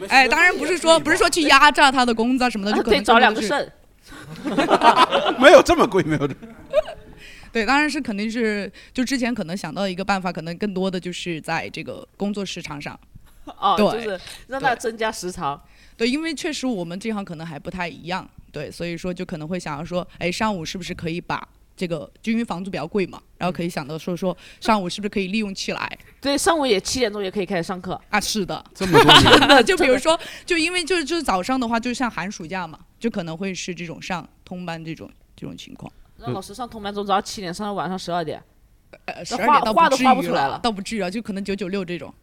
L: 哎，当然不是说不是说去压榨他的工资啊什么的，就可能
B: 得找两个肾。
C: 没有这么贵，没有这么。
L: 对，当然是肯定是就之前可能想到一个办法，可能更多的就是在这个工作时长上。
B: 哦，
L: 对
B: 就是让他增加时长。
L: 对，因为确实我们这行可能还不太一样，对，所以说就可能会想要说，哎，上午是不是可以把这个，就因为房租比较贵嘛，然后可以想到说说上午是不是可以利用起来
B: 对，上午也七点钟也可以开始上课。
L: 啊？是的，
C: 这么多年
L: 真的，就比如说，就因为就是就是早上的话，就像寒暑假嘛，就可能会是这种上通班这种这种情况。
B: 让老师上通班从早上七点上到晚上十二点。
L: 呃，十二点倒
B: 画都画
L: 不至于
B: 不出来了
L: 倒不至于啊，就可能九九六这种。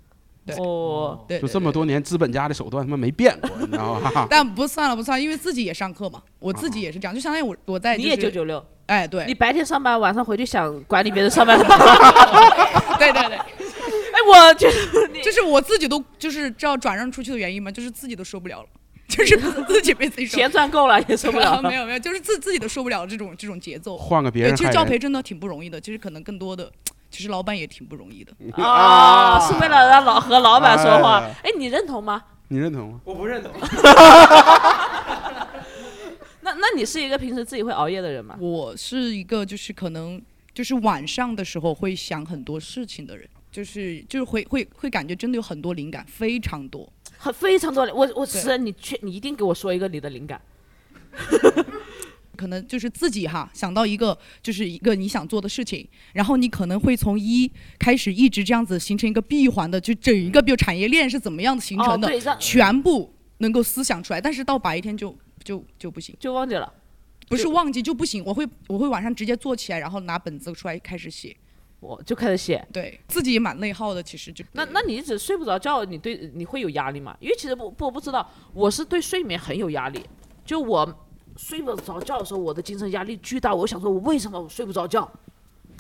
L: 对
B: 哦，
L: 对，
C: 就这么多年，资本家的手段他妈没变过，你知道吗？
L: 但不算了，不算，因为自己也上课嘛，我自己也是这样，就相当于我我在、
B: 你
L: 就是、
B: 也九九六。
L: 哎，对，
B: 你白天上班，晚上回去想管理别人上班。
L: 对对对，
B: 哎，我就是
L: 就是我自己都就是知道转让出去的原因嘛，就是自己都受不了了，就是自己被自己
B: 钱赚够了也受不了。
L: 没有没有，就是自自己都受不了这种这种节奏。
C: 换个别人
L: 其实教培真的挺不容易的，其实可能更多的，其实老板也挺不容易的。
B: 啊，是为了让老和老板说话
C: 哎。
B: 哎，你认同吗？
C: 你认同吗？
A: 我不认同。
B: 那那你是一个平时自己会熬夜的人吗？
L: 我是一个就是可能就是晚上的时候会想很多事情的人，就是就是会会会感觉真的有很多灵感，非常多。
B: 很非常多人，我我
L: 对
B: 是你确你一定给我说一个你的灵感。
L: 可能就是自己哈想到一个就是一个你想做的事情，然后你可能会从一开始一直这样子形成一个闭环的，就整一个比如产业链是怎么样的形成的，
B: 哦对让
L: 全部能够思想出来，但是到白一天就就就不行，
B: 就忘记了。
L: 不是忘记就不行，我会我会晚上直接坐起来，然后拿本子出来开始写，
B: 我就开始写。
L: 对自己也蛮内耗的，其实就
B: 那那你一直睡不着觉，你对你会有压力吗？因为其实不不我不知道，我是对睡眠很有压力。就我睡不着觉的时候，我的精神压力巨大。我想说，我为什么我睡不着觉？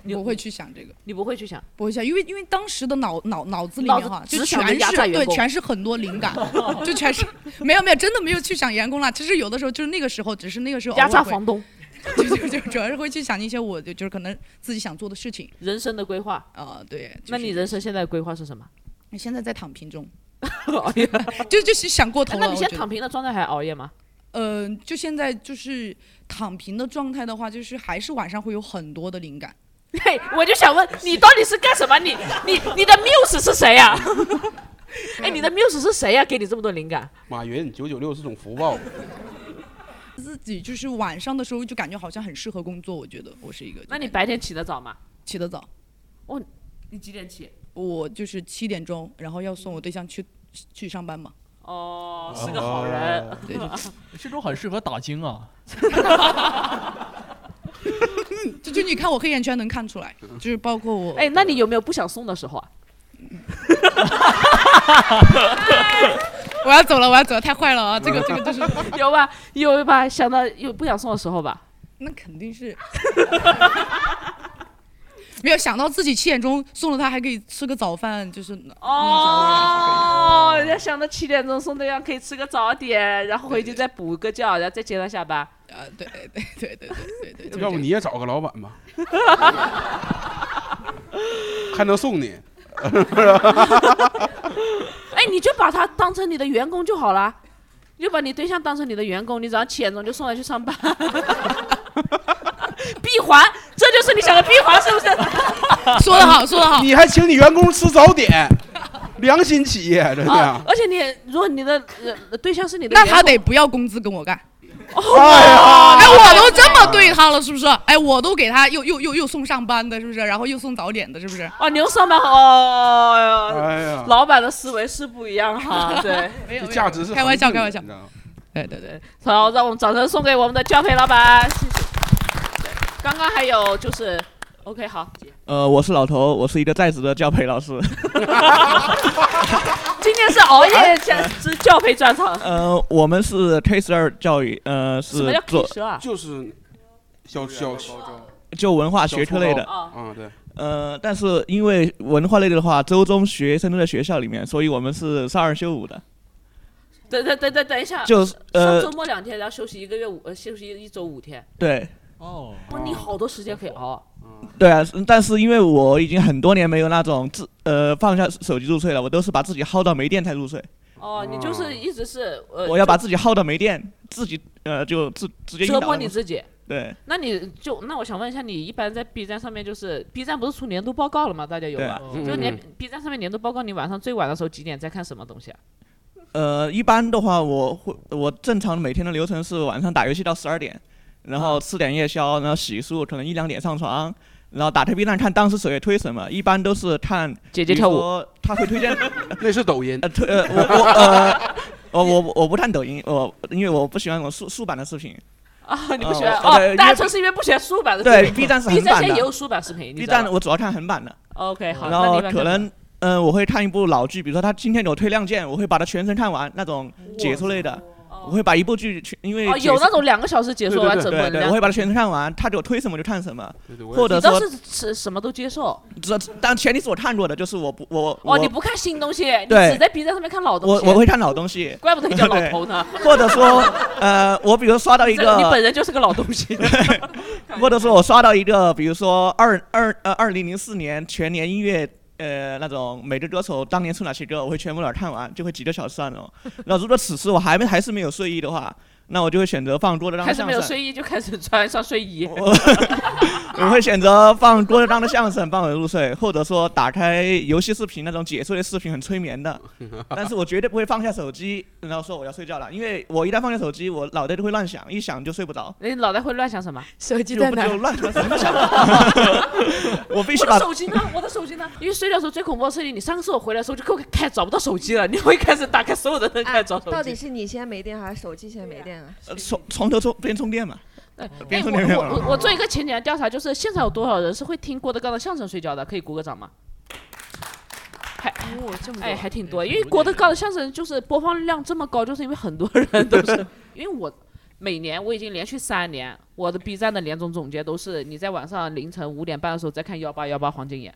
B: 你
L: 不会去想这个，
B: 你不会去想？
L: 不会想，因为因为当时的脑脑脑子里面哈，就全是对，全是很多灵感，就全是 没有没有，真的没有去想员工了。其实有的时候就是那个时候，只是那个时候
B: 压榨房东，
L: 就就就主要是会去想一些我就就是可能自己想做的事情
B: 人生的规划。
L: 啊、对。
B: 那你人生现在规划是什么？
L: 你现在在躺平中，
B: 熬夜。
L: 就就是想过头了。
B: 哎那你现在躺平的状态还熬夜吗？
L: 呃，就现在就是躺平的状态的话，就是还是晚上会有很多的灵感。
B: 嘿，我就想问你到底是干什么？你你你的 muse 是谁呀、哎，你的 muse 是谁呀、给你这么多灵感？
C: 马云九九六是种福报。
L: 自己就是晚上的时候就感觉好像很适合工作，我觉得我是一个。
B: 那你白天起得早吗？
L: 起得早，
B: 哦，你几点起？
L: 我就是七点钟，然后要送我对象去去上班嘛。
B: 哦，是个好人。
L: 对，
I: 这种很适合打精啊。
L: 就就你看我黑眼圈能看出来，就是包括我。
B: 哎，那你有没有不想送的时候啊？
L: 我要走了，我要走了，太坏了啊！这个这个就是
B: 有吧，有吧，想到有不想送的时候吧？
L: 那肯定是，没有想到自己七点钟送了他，还可以吃个早饭，就是
B: 哦，人家想到七点钟送对象可以吃个早点，然后回去再补个觉，然后再接他下班。
L: 啊，对对对对对对对。
C: 要不你也找个老板吧，还能送你。是？
B: 哎，你就把他当成你的员工就好了，你就把你对象当成你的员工，你早上七点钟就送他去上班。闭环，这就是你想的闭环，是不是？
L: 说得好，说得好。
C: 你还请你员工吃早点，良心企业，真的。
B: 啊而且你如果你的呃对象是你的
L: 那
B: 工，
L: 他得不要工资跟我干。
B: 哦
L: 哎，我都这么对他了，是不是？哎，我都给他又又又又送上班的，是不是？然后又送早点的，是不是？
B: 哦，你又上班哦，
C: 哎呀
B: 老板的思维是不一样哈，对，
L: 没有
C: 价值是
L: 开玩笑，开玩笑。对对对，
B: 好，让我们掌声送给我们的教培老板，谢谢。刚刚还有就是，OK，好，
D: 呃，我是老头，我是一个在职的教培老师。
B: 今天是熬夜加之教培专场，
D: 呃，我们是 K 十二教育，呃，是
B: 什么叫 K
D: 做
B: 十二？
C: 就是小小
D: 就文化学科类的。
B: 哦
C: 嗯，对。
D: 呃，但是因为文化类的话，周中学生都在学校里面，所以我们是上二休五的。
B: 等等等等等一下，
D: 就是呃
B: 上周末两天，然后休息一个月五，呃，休息一周五天。
D: 对，
I: 哦，
B: 哇，你好多时间可以熬。
D: 对啊，但是因为我已经很多年没有那种自呃放下手机入睡了，我都是把自己耗到没电才入睡。
B: 哦，你就是一直是呃，
D: 我要把自己耗到没电，自己呃就自直接晕
B: 折磨你自己。
D: 对，
B: 那你就那我想问一下，你一般在 B 站上面就是 B 站不是出年度报告了吗？大家有吧？就年
D: 嗯
B: B 站上面年度报告，你晚上最晚的时候几点在看什么东西啊？
D: 呃，一般的话，我会我正常每天的流程是晚上打游戏到十二点，然后吃点夜宵，然后洗漱，可能一两点上床，然后打开 B 站看当时首页推什么，一般都是看
B: 姐姐跳舞，
D: 他会推荐
C: 那是抖音。
D: 呃推呃我我呃 我我我不看抖音，我因为我不喜欢那种竖竖版的视频。
B: 啊，你不喜欢哦？大家
D: 因为
B: 说是因为不喜欢竖版的视
D: 对
B: 频
D: B 站是
B: B
D: 横版的
B: 站现在也有竖版视频
D: ，B 站我主要看横版的。
B: OK，好，
D: 然后可能嗯、呃我会看一部老剧，比如说他今天给我推《亮剑》，我会把它全程看完，那种解说类的。我会把一部剧全，因为
B: 哦，有那种两个小时解说完整
D: 对对对，
B: 本的
D: 我会把它全程看完，他给我推什么就看什么
C: 对，
D: 或者说
B: 你倒是是什么都接受。
D: 这但前提是我看过的，就是我不我
B: 哦，
D: 我
B: 你不看新东西，你
D: 对
B: 只在 B 站上面看老东西。
D: 我我会看老东西，
B: 怪不得你叫老头呢。
D: 或者说呃，我比如刷到一个，
B: 你本人就是个老东西。
D: 或者说我刷到一个，比如说二二呃二零零四年全年音乐。呃，那种每个歌手当年出哪些歌，我会全部点看完，就会几个小时那种。那如果此时我还没还是没有睡意的话，那我就会选择放郭德纲
B: 开
D: 的相声。
B: 始没有睡衣就开始穿上睡衣。
D: 我 会选择放郭德纲的相声帮我入睡，或者说打开游戏视频那种解说的视频，很催眠的。但是我绝对不会放下手机，然后说我要睡觉了，因为我一旦放下手机，我脑袋就会乱想，一想就睡不着。
B: 你脑袋会乱想什么？
K: 手机
D: 就
K: 在哪？
D: 不就乱想什么想？我必须
B: 我
D: 把
B: 的手机呢？我的手机呢？因为睡觉的时候最恐怖的事情，你上次我回来的时候就开开始找不到手机了，你会开始打开所有的灯开始找手机。
J: 到底是你先没电还是手机先没电啊？
D: 呃从从头充边充电嘛。
B: 哎，
D: 边
B: 我我我我做一个前几年调查，就是现场有多少人是会听郭德纲的相声睡觉的？可以鼓个掌吗？还
K: 哦，这么多
B: 哎，还挺多，因为郭德纲的相声就是播放量这么高，就是因为很多人都是，因为我每年我已经连续三年，我的 B 站的年终总结都是你在晚上凌晨五点半的时候再看幺八幺八黄金眼，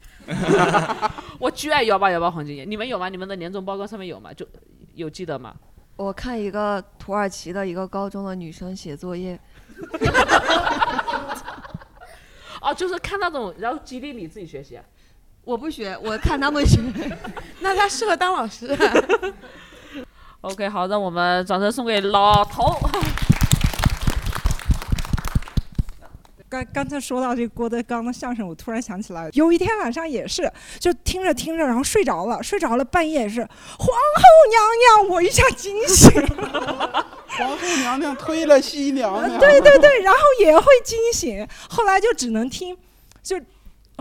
B: 我巨爱幺八幺八黄金眼，你们有吗？你们的年终报告上面有吗？就有记得吗？
J: 我看一个土耳其的一个高中的女生写作业，
B: 哦，就是看那种，然后激励你自己学习啊。
J: 我不学，我看他们学。
K: 那他适合当老师。
B: OK，好，让我们掌声送给老头。
F: 刚刚才说到这个郭德纲的相声，我突然想起来，有一天晚上也是，就听着听着，然后睡着了，睡着了，半夜是皇后娘娘，我一下惊醒了。
C: 皇后娘娘推了西娘娘。
F: 对对对，然后也会惊醒，后来就只能听，就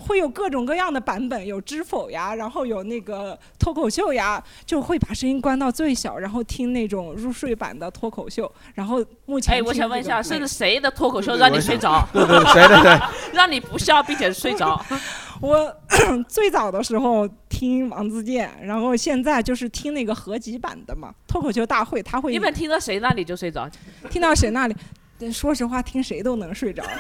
F: 会有各种各样的版本，有知否呀，然后有那个脱口秀呀，就会把声音关到最小，然后听那种入睡版的脱口秀。然后目前
B: 哎，我想问一下，是谁的脱口秀让你睡着？
C: 对对对谁的谁
B: 让你不笑并且睡着？
F: 我 最早的时候听王自健，然后现在就是听那个合集版的嘛，脱口秀大会，他会
B: 你们听到谁那里就睡着？
F: 听到谁那里？对说实话，听谁都能睡着。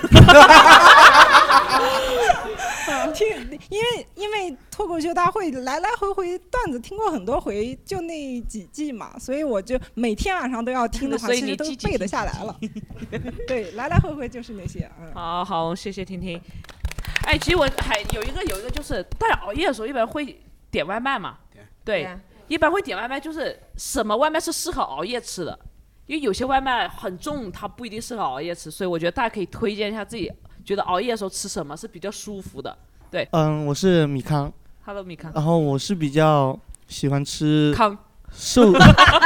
F: 听，因为因为脱口秀大会来来回回段子听过很多回，就那几季嘛，所以我就每天晚上都要听的话，
B: 所以
F: 其实都背得下来了。对，来来回回就是那些，嗯。
B: 好好，谢谢听听。哎，其实我还有一个有一个就是，大家熬夜的时候一般会点外卖嘛？对，一般会点外卖，就是什么外卖是适合熬夜吃的？因为有些外卖很重，它不一定适合熬夜吃，所以我觉得大家可以推荐一下自己觉得熬夜的时候吃什么是比较舒服的。对。
M: 嗯，我是米康
B: ，，Hello 米康，
M: 然后我是比较喜欢吃
B: 康。
M: 寿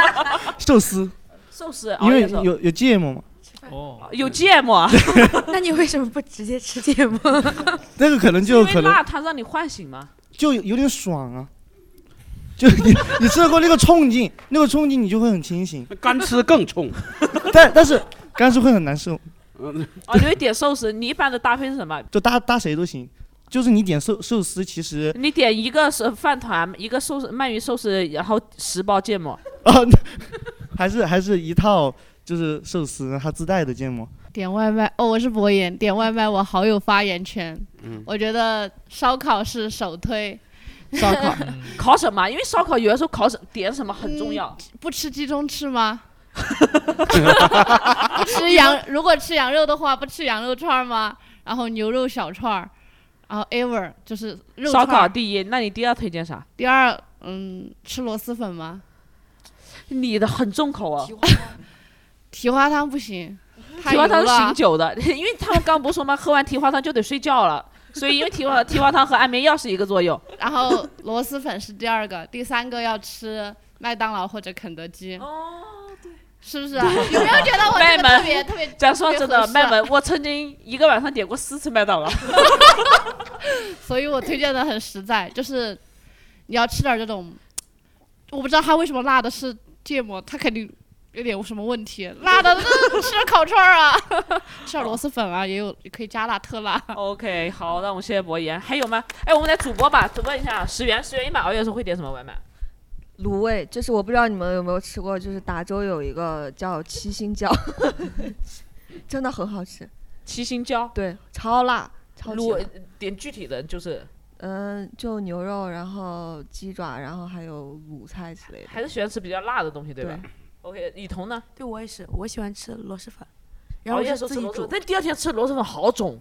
M: 寿司，
B: 寿司
M: 因为
B: 的时候。
M: 有有芥末嘛，
I: 哦，
B: 有芥末，
K: 那你为什么不直接吃芥末？
M: 那个可能就
B: 因为
M: 可能
B: 辣它让你唤醒吗？
M: 就有有点爽啊。就你你吃过那个冲劲，那个冲劲你就会很清醒，
C: 干吃更冲，
M: 但但是干吃会很难受，
B: 哦，你会点寿司，你一般的搭配是什么？
M: 就搭搭谁都行。就是你点寿寿司，其实
B: 你点一个是饭团，一个寿司鳗鱼寿司，然后十包芥末。
M: 啊，还是还是一套就是寿司它自带的芥末。
N: 点外卖哦，我是博言，点外卖我好有发言权。
C: 嗯
N: 我觉得烧烤是首推。
B: 烧烤，烤什么？因为烧烤有的时候烤什点什么很重要。
N: 不吃鸡中翅吗？不 吃羊，如果吃羊肉的话，不吃羊肉串儿吗？然后牛肉小串儿，然后 ever 就是肉
B: 烧烤第一，那你第二推荐啥？
N: 第二，嗯，吃螺蛳粉吗？
B: 你的很重口啊。
N: 蹄花汤不行，
B: 蹄花汤是醒酒的，因为他们刚不是说吗？喝完蹄花汤就得睡觉了，所以因为蹄花蹄花汤和安眠药是一个作用。
N: 然后螺蛳粉是第二个，第三个要吃麦当劳或者肯德基。
B: 哦，
N: 对，是不是啊？有没有觉得我
B: 麦
N: 这个 特别特别？
B: 讲说真的，麦门，我曾经一个晚上点过四次麦当劳。
N: 所以我推荐的很实在，就是你要吃点这种，我不知道它为什么辣的是芥末，它肯定有点什么问题。辣的吃烤串儿啊，吃点螺蛳粉啊，也有也可以加辣特辣。
B: OK，好，那我们谢谢博言。还有吗？哎，我们来主播吧，问一下十元，十元一般熬夜的时候会点什么外卖？
J: 卤味，就是我不知道你们有没有吃过，就是达州有一个叫七星椒，真的很好吃。
B: 七星椒，
J: 对，超辣，超级
B: 卤。点具体的就是
J: 嗯，就牛肉，然后鸡爪，然后还有卤菜之类的。
B: 还是喜欢吃比较辣的东西，对吧
J: 对
B: ？OK，雨桐呢？
K: 对我也是，我喜欢吃螺蛳粉，然后我
B: 熬夜的
K: 是自己煮
B: 时候吃螺蛳粉，。但第二天吃螺蛳粉好肿，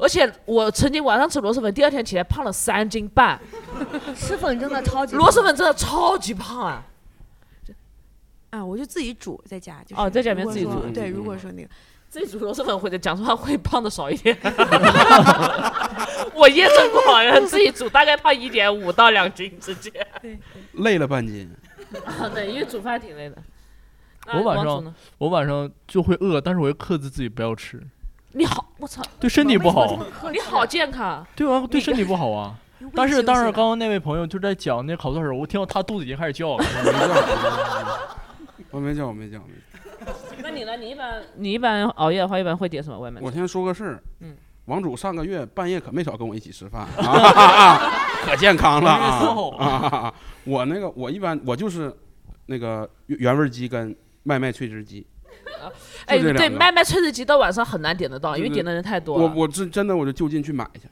B: 而且我曾经晚上吃螺蛳粉，第二天起来胖了三斤半。
J: 吃粉真的超级
B: 螺蛳粉真的超级胖啊！
K: 啊，我就自己煮在家，就是
B: 哦在家里面
K: 如果
B: 自己煮
K: 对，
B: 嗯
K: 如果说那个
B: 自己煮螺蛳粉会的，讲实话会胖的少一点。我验证过，然后自己煮大概胖一点五到两斤之间。
C: 累了半斤。
B: 啊，对，因为煮饭挺累的。那
I: 我晚上我晚上就会饿，但是我又克制自己不要吃，
B: 你好，我操，
I: 对身体不好。
B: 你好健康。
I: 对啊，对身体不好啊。但是当时刚刚那位朋友就在讲那烤串的时候，我听到他肚子已经开始叫了。
C: 我没叫，我没叫，我没叫。
B: 那你呢？你一般你一般熬夜的话，一般会点什么外卖？
C: 我先说个事儿，
B: 嗯，
C: 王主上个月半夜可没少跟我一起吃饭 啊，可健康了啊啊！我那个我一般我就是那个原原味鸡跟麦麦脆汁鸡，
B: 哎，对，麦麦脆汁鸡到晚上很难点得到，因为点的人太多了。
C: 我我真真的我就就近去买去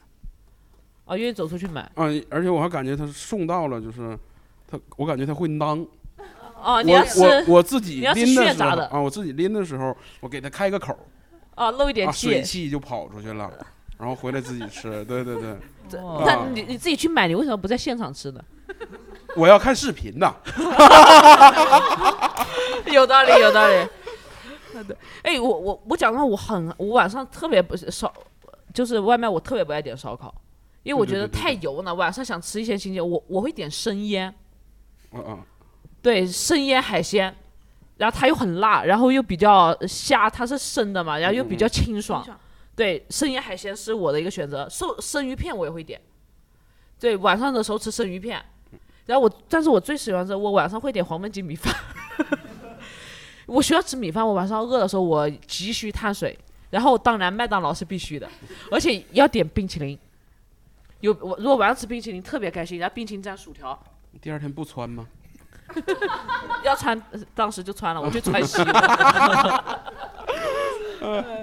B: 啊，愿意走出去买。
C: 啊，而且我还感觉他送到了，就是他，我感觉他会囊。
B: 哦，你要是
C: 我我自己
B: 你要吃
C: 拎的时候
B: 血炸的
C: 啊，我自己拎的时候，我给他开个口儿，
B: 啊，漏一点
C: 气，水
B: 气。
C: 就跑出去了，然后回来自己吃。对对对，
B: 那
C: 啊
B: 你你自己去买，你为什么不在现场吃呢？
C: 我要看视频的。
B: 有道理，有道理。对，哎，我我我讲的话，我很我晚上特别不是烧，就是外卖我特别不爱点烧烤，因为我觉得
C: 对对对对
B: 太油了。晚上想吃一些新鲜，我我会点生腌，
C: 嗯嗯，
B: 对，生腌海鲜，然后它又很辣，然后又比较虾，它是生的嘛，然后又比较清爽。对，生腌海鲜是我的一个选择，生生鱼片我也会点。对，晚上的时候吃生鱼片，然后我，但是我最喜欢是，我晚上会点黄焖鸡米饭。我需要吃米饭，我晚上饿的时候我急需碳水，然后当然麦当劳是必须的，而且要点冰淇淋。有我如果晚上吃冰淇淋特别开心，然后冰淇淋蘸薯条，
C: 第二天不穿吗？
B: 要穿，呃当时就穿了，我就穿西了。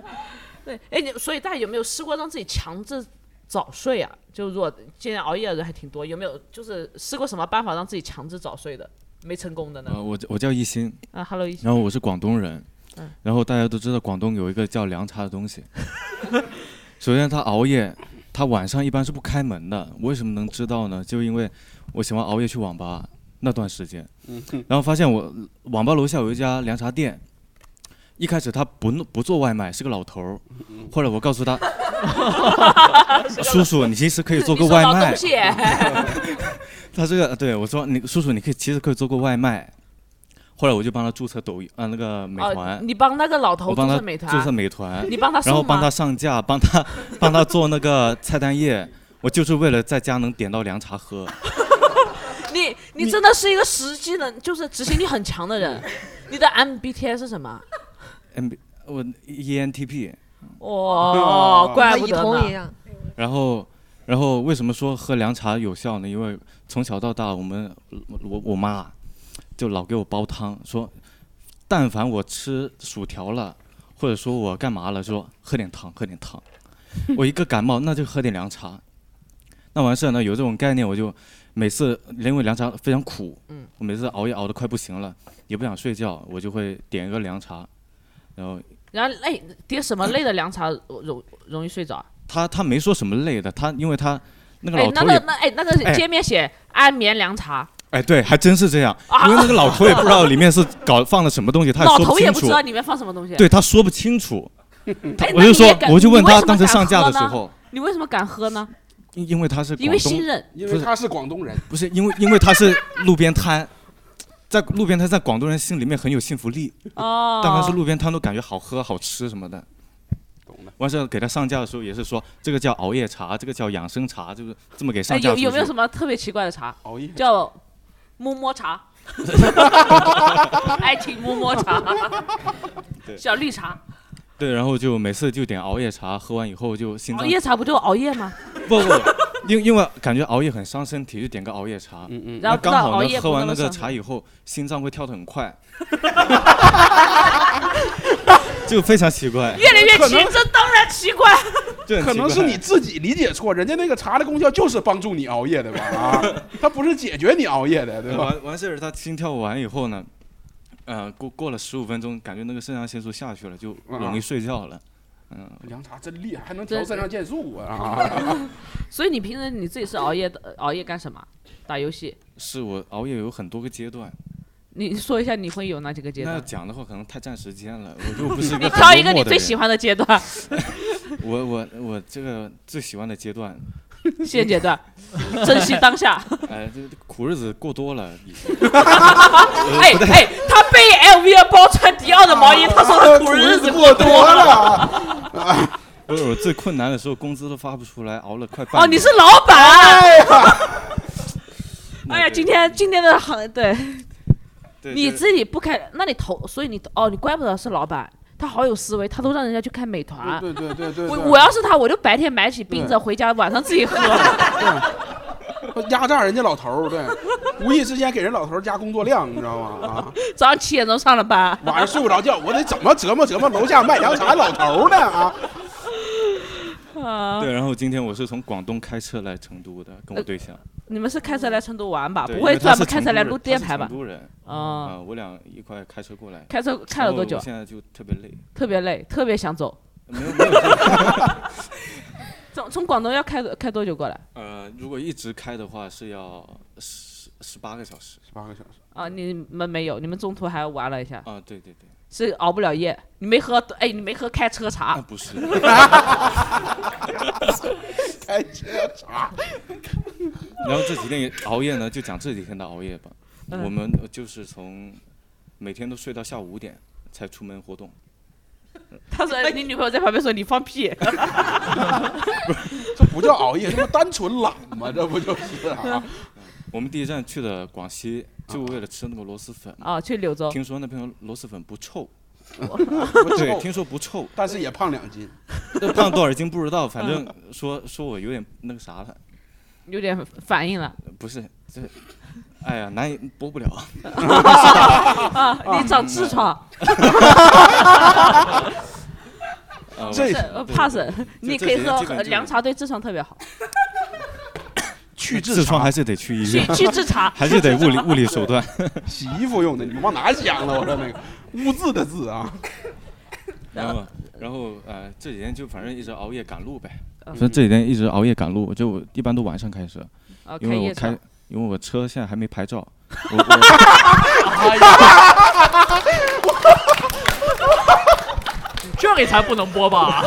B: 对，哎，你所以大家有没有试过让自己强制早睡啊？就如果现在熬夜的人还挺多，有没有就是试过什么办法让自己强制早睡的？没成功的呢？
O: 呃，我我叫一心
B: 啊，Hello 一心
O: 然后我是广东人，
B: 嗯
O: 然后大家都知道广东有一个叫凉茶的东西。首先他熬夜，他晚上一般是不开门的。我为什么能知道呢？就因为我喜欢熬夜去网吧那段时间，
C: 嗯
O: 然后发现我网吧楼下有一家凉茶店。一开始他不不做外卖，是个老头儿。后来我告诉他，叔叔，你其实可以做个外卖。他这个对我说，你叔叔，你可以其实可以做个外卖。后来我就帮他注册抖音啊、那个美团。
B: 哦，你帮那个老头注册美团，
O: 注册美团，
B: 你帮他
O: 然后帮他上架，帮他 帮他做那个菜单页。我就是为了在家能点到凉茶喝。
B: 你你真的是一个实际的，就是执行力很强的人。你的 MBTI 是什么？
O: M B 我 E N T P。
B: 哇，怪不
P: 一
B: 得呢。
P: 同一样。
O: 然后，然后为什么说喝凉茶有效呢？因为从小到大，我们我我妈就老给我煲汤，说但凡我吃薯条了，或者说我干嘛了，说喝点汤，喝点汤。我一个感冒，那就喝点凉茶。那完事儿呢，有这种概念，我就每次因为凉茶非常苦，
B: 嗯
O: 我每次熬夜熬得快不行了，也不想睡觉，我就会点一个凉茶，然后
B: 然后累点什么类的凉茶容容易睡着啊？
O: 他他没说什么累的，他因为他那个
B: 哎
O: 老，头也
B: 那个那哎那个界面写安眠凉茶，
O: 哎，对，还真是这样，
B: 啊。
O: 因为那个老头也不知道里面是搞放了什么东西，他也
B: 老
O: 说清楚。
B: 头也不知道。里面放什么东西。
O: 对，他说不清楚，他
B: 哎，
O: 我就说
B: 那你也，敢
O: 我就问
B: 你为什么敢
O: 他当时上架
B: 喝呢？
O: 的时候，
B: 你为什么敢喝呢？
O: 因因为他是
B: 因为
O: 广东
B: 信任。
C: 因为他是广东人，
O: 不是因为因为他是路边摊，在路边摊在广东人心里面很有幸福力。
B: 哦
O: 但凡是路边摊都感觉好喝好吃什么的。完事儿给他上架的时候也是说这个叫熬夜茶，这个叫养生茶，就是这么给
B: 哎，
O: 上架出去。
B: 有有没有什么特别奇怪的茶？
C: 熬夜
B: 叫摸摸茶，爱情摸摸茶，
O: 对
B: 小绿茶。
O: 对，然后就每次就点熬夜茶，喝完以后就心脏
B: 熬夜茶不就熬夜吗？
O: 不不，因因为感觉熬夜很伤身体，就点个熬夜茶。嗯
C: 嗯
B: 然后不知道
O: 刚好呢，
B: 熬夜不
O: 喝完那个
B: 那么伤
O: 茶以后，心脏会跳得很快，就非常奇怪。
B: 越来越奇，这当然奇怪。
O: 就很奇怪
C: 可能是你自己理解错，人家那个茶的功效就是帮助你熬夜的吧？啊，它不是解决你熬夜的，对吧？
O: 完完事儿，他心跳完以后呢，呃，过过了十五分钟，感觉那个肾上腺素下去了，就容易睡觉了。嗯，
C: 凉茶真厉害，还能调肾上腺素啊！
B: 所以你平时你自己是熬夜的，熬夜干什么？打游戏。
O: 是我熬夜有很多个阶段，
B: 你说一下你会有哪几个阶段
O: 那
B: 段？
O: 讲的话可能太占时间了，我就不是一 个
B: 你挑一个你最喜欢的阶段。
O: 我我我这个最喜欢的阶段，
B: 现阶段，珍惜当下。
O: 哎，这苦日子过多了。
B: 哎哎，他背 LV 的包，穿迪奥的毛衣，他说他 苦日子过多了。
O: 不是我最困难的时候，工资都发不出来，熬了快半
B: 哦，你是老板。哎呀，今天今天的行，对你自己不开，那你投，所以你哦，你怪不得是老板，他好有思维，他都让人家去开美团。
C: 对对对对对
B: 我
C: 对
B: 我要是他，我就白天买起冰着回家，晚上自己喝。
C: 压榨人家老头儿，对，无意之间给人老头儿加工作量，你知道吗？啊，
B: 早上七点钟上了班，
C: 晚上睡不着觉，我得怎么折磨折磨楼下卖凉茶老头儿呢？啊，
B: 啊
O: 对，然后今天我是从广东开车来成都的，跟我对象。
B: 你们是开车来成都玩吧？不会专门开车来录电台吧？
O: 他是成都人。
B: 哦
O: 啊，我俩一块开车过来。
B: 开车开了多久
O: 现在就特别累。
B: 特别累，特别想走。
O: 没有没有。
B: 从从广东要开开多久过来？
O: 呃，如果一直开的话，是要十十八个小时。
C: 十八个小时。
B: 啊，你们没有，你们中途还玩了一下。
O: 啊，对对对。
B: 是熬不了夜，你没喝，哎，你没喝开车茶？
O: 不是。
C: 开车茶。
O: 然后这几天也熬夜呢，就讲这几天的熬夜吧。
B: 嗯
O: 我们就是从每天都睡到下午五点才出门活动。
B: 他说你女朋友在旁边说你放屁。
C: 这不叫熬夜，这不单纯懒吗？这不就是啊？
O: 我们第一站去的广西，就为了吃那个螺蛳粉。
B: 啊，去柳州。
O: 听说那边螺蛳粉不臭。对，听说不臭，
C: 但是也胖两斤。
O: 胖多少斤不知道，反正说说我有点那个啥了。
B: 有点反应了。
O: 不是这，哎呀，难以播不了。
B: 啊，你长痔疮。
O: 啊
C: 这
B: 怕死，你可以喝凉茶，对痔疮特别好。
C: 去
O: 痔疮还是得去医院，
B: 去去痔疮
O: 还是得物理物理手段。
C: 洗衣服用的，你往哪想了？我说那个污渍的渍啊。
O: 然后，然后呃，这几天就反正一直熬夜赶路呗。
B: 嗯
O: 所以这几天一直熬夜赶路，就一般都晚上开始
B: 啊，
O: 因为我
B: 开
O: 因为我车现在还没牌照。
I: 这里才不能播吧？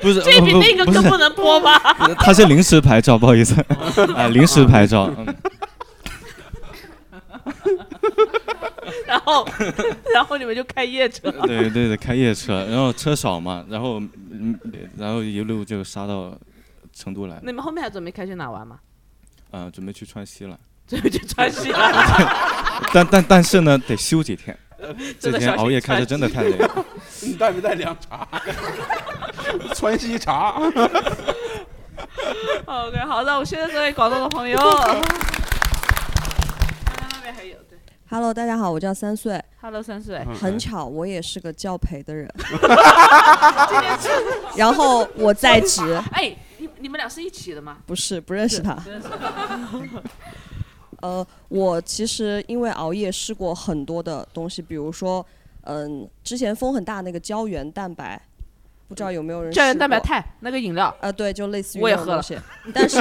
O: 不是
B: 这比那个更不能播吧？
O: 他是临时牌照，不好意思，啊，临时牌照。嗯
B: 然后，然后你们就开夜车。
O: 对对对，开夜车，然后车少嘛，然后嗯，然后一路就杀到成都来，
B: 你们后面还准备开去哪玩吗？
O: 嗯，准备去川西了。
B: 准备去川西了。
O: 但但但是呢，得休几天，这几天熬夜开
B: 车
O: 真的太累了。
C: 你带没带凉茶？川西茶。
B: OK，好的，我现在这位广东的朋友。那边还有对
E: Hello，大家好，我叫三岁。
B: ，Hello 三岁。
E: 很巧，我也是个教培的人。然后我在职，
B: 哎，你你们俩是一起的吗？
E: 不是不认识他。
B: 认识
E: 呃，我其实因为熬夜试过很多的东西，比如说，嗯，之前风很大那个胶原蛋白，不知道有没有人
B: 胶原蛋白肽那个饮料，
E: 啊，对，就类似于
B: 我也喝了。
E: 但是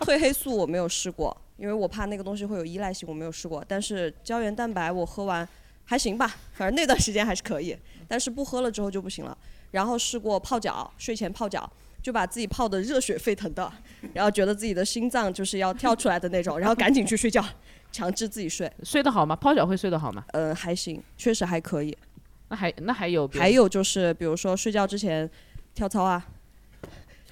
E: 褪黑素我没有试过，因为我怕那个东西会有依赖性，我没有试过。但是胶原蛋白我喝完还行吧，反正那段时间还是可以。但是不喝了之后就不行了。然后试过泡脚，睡前泡脚，就把自己泡得热血沸腾的，然后觉得自己的心脏就是要跳出来的那种，然后赶紧去睡觉，强制自己睡。
B: 睡得好吗？泡脚会睡得好吗？
E: 呃，还行，确实还可以。
B: 那还那还有
E: 还有就是，比如说睡觉之前跳操啊，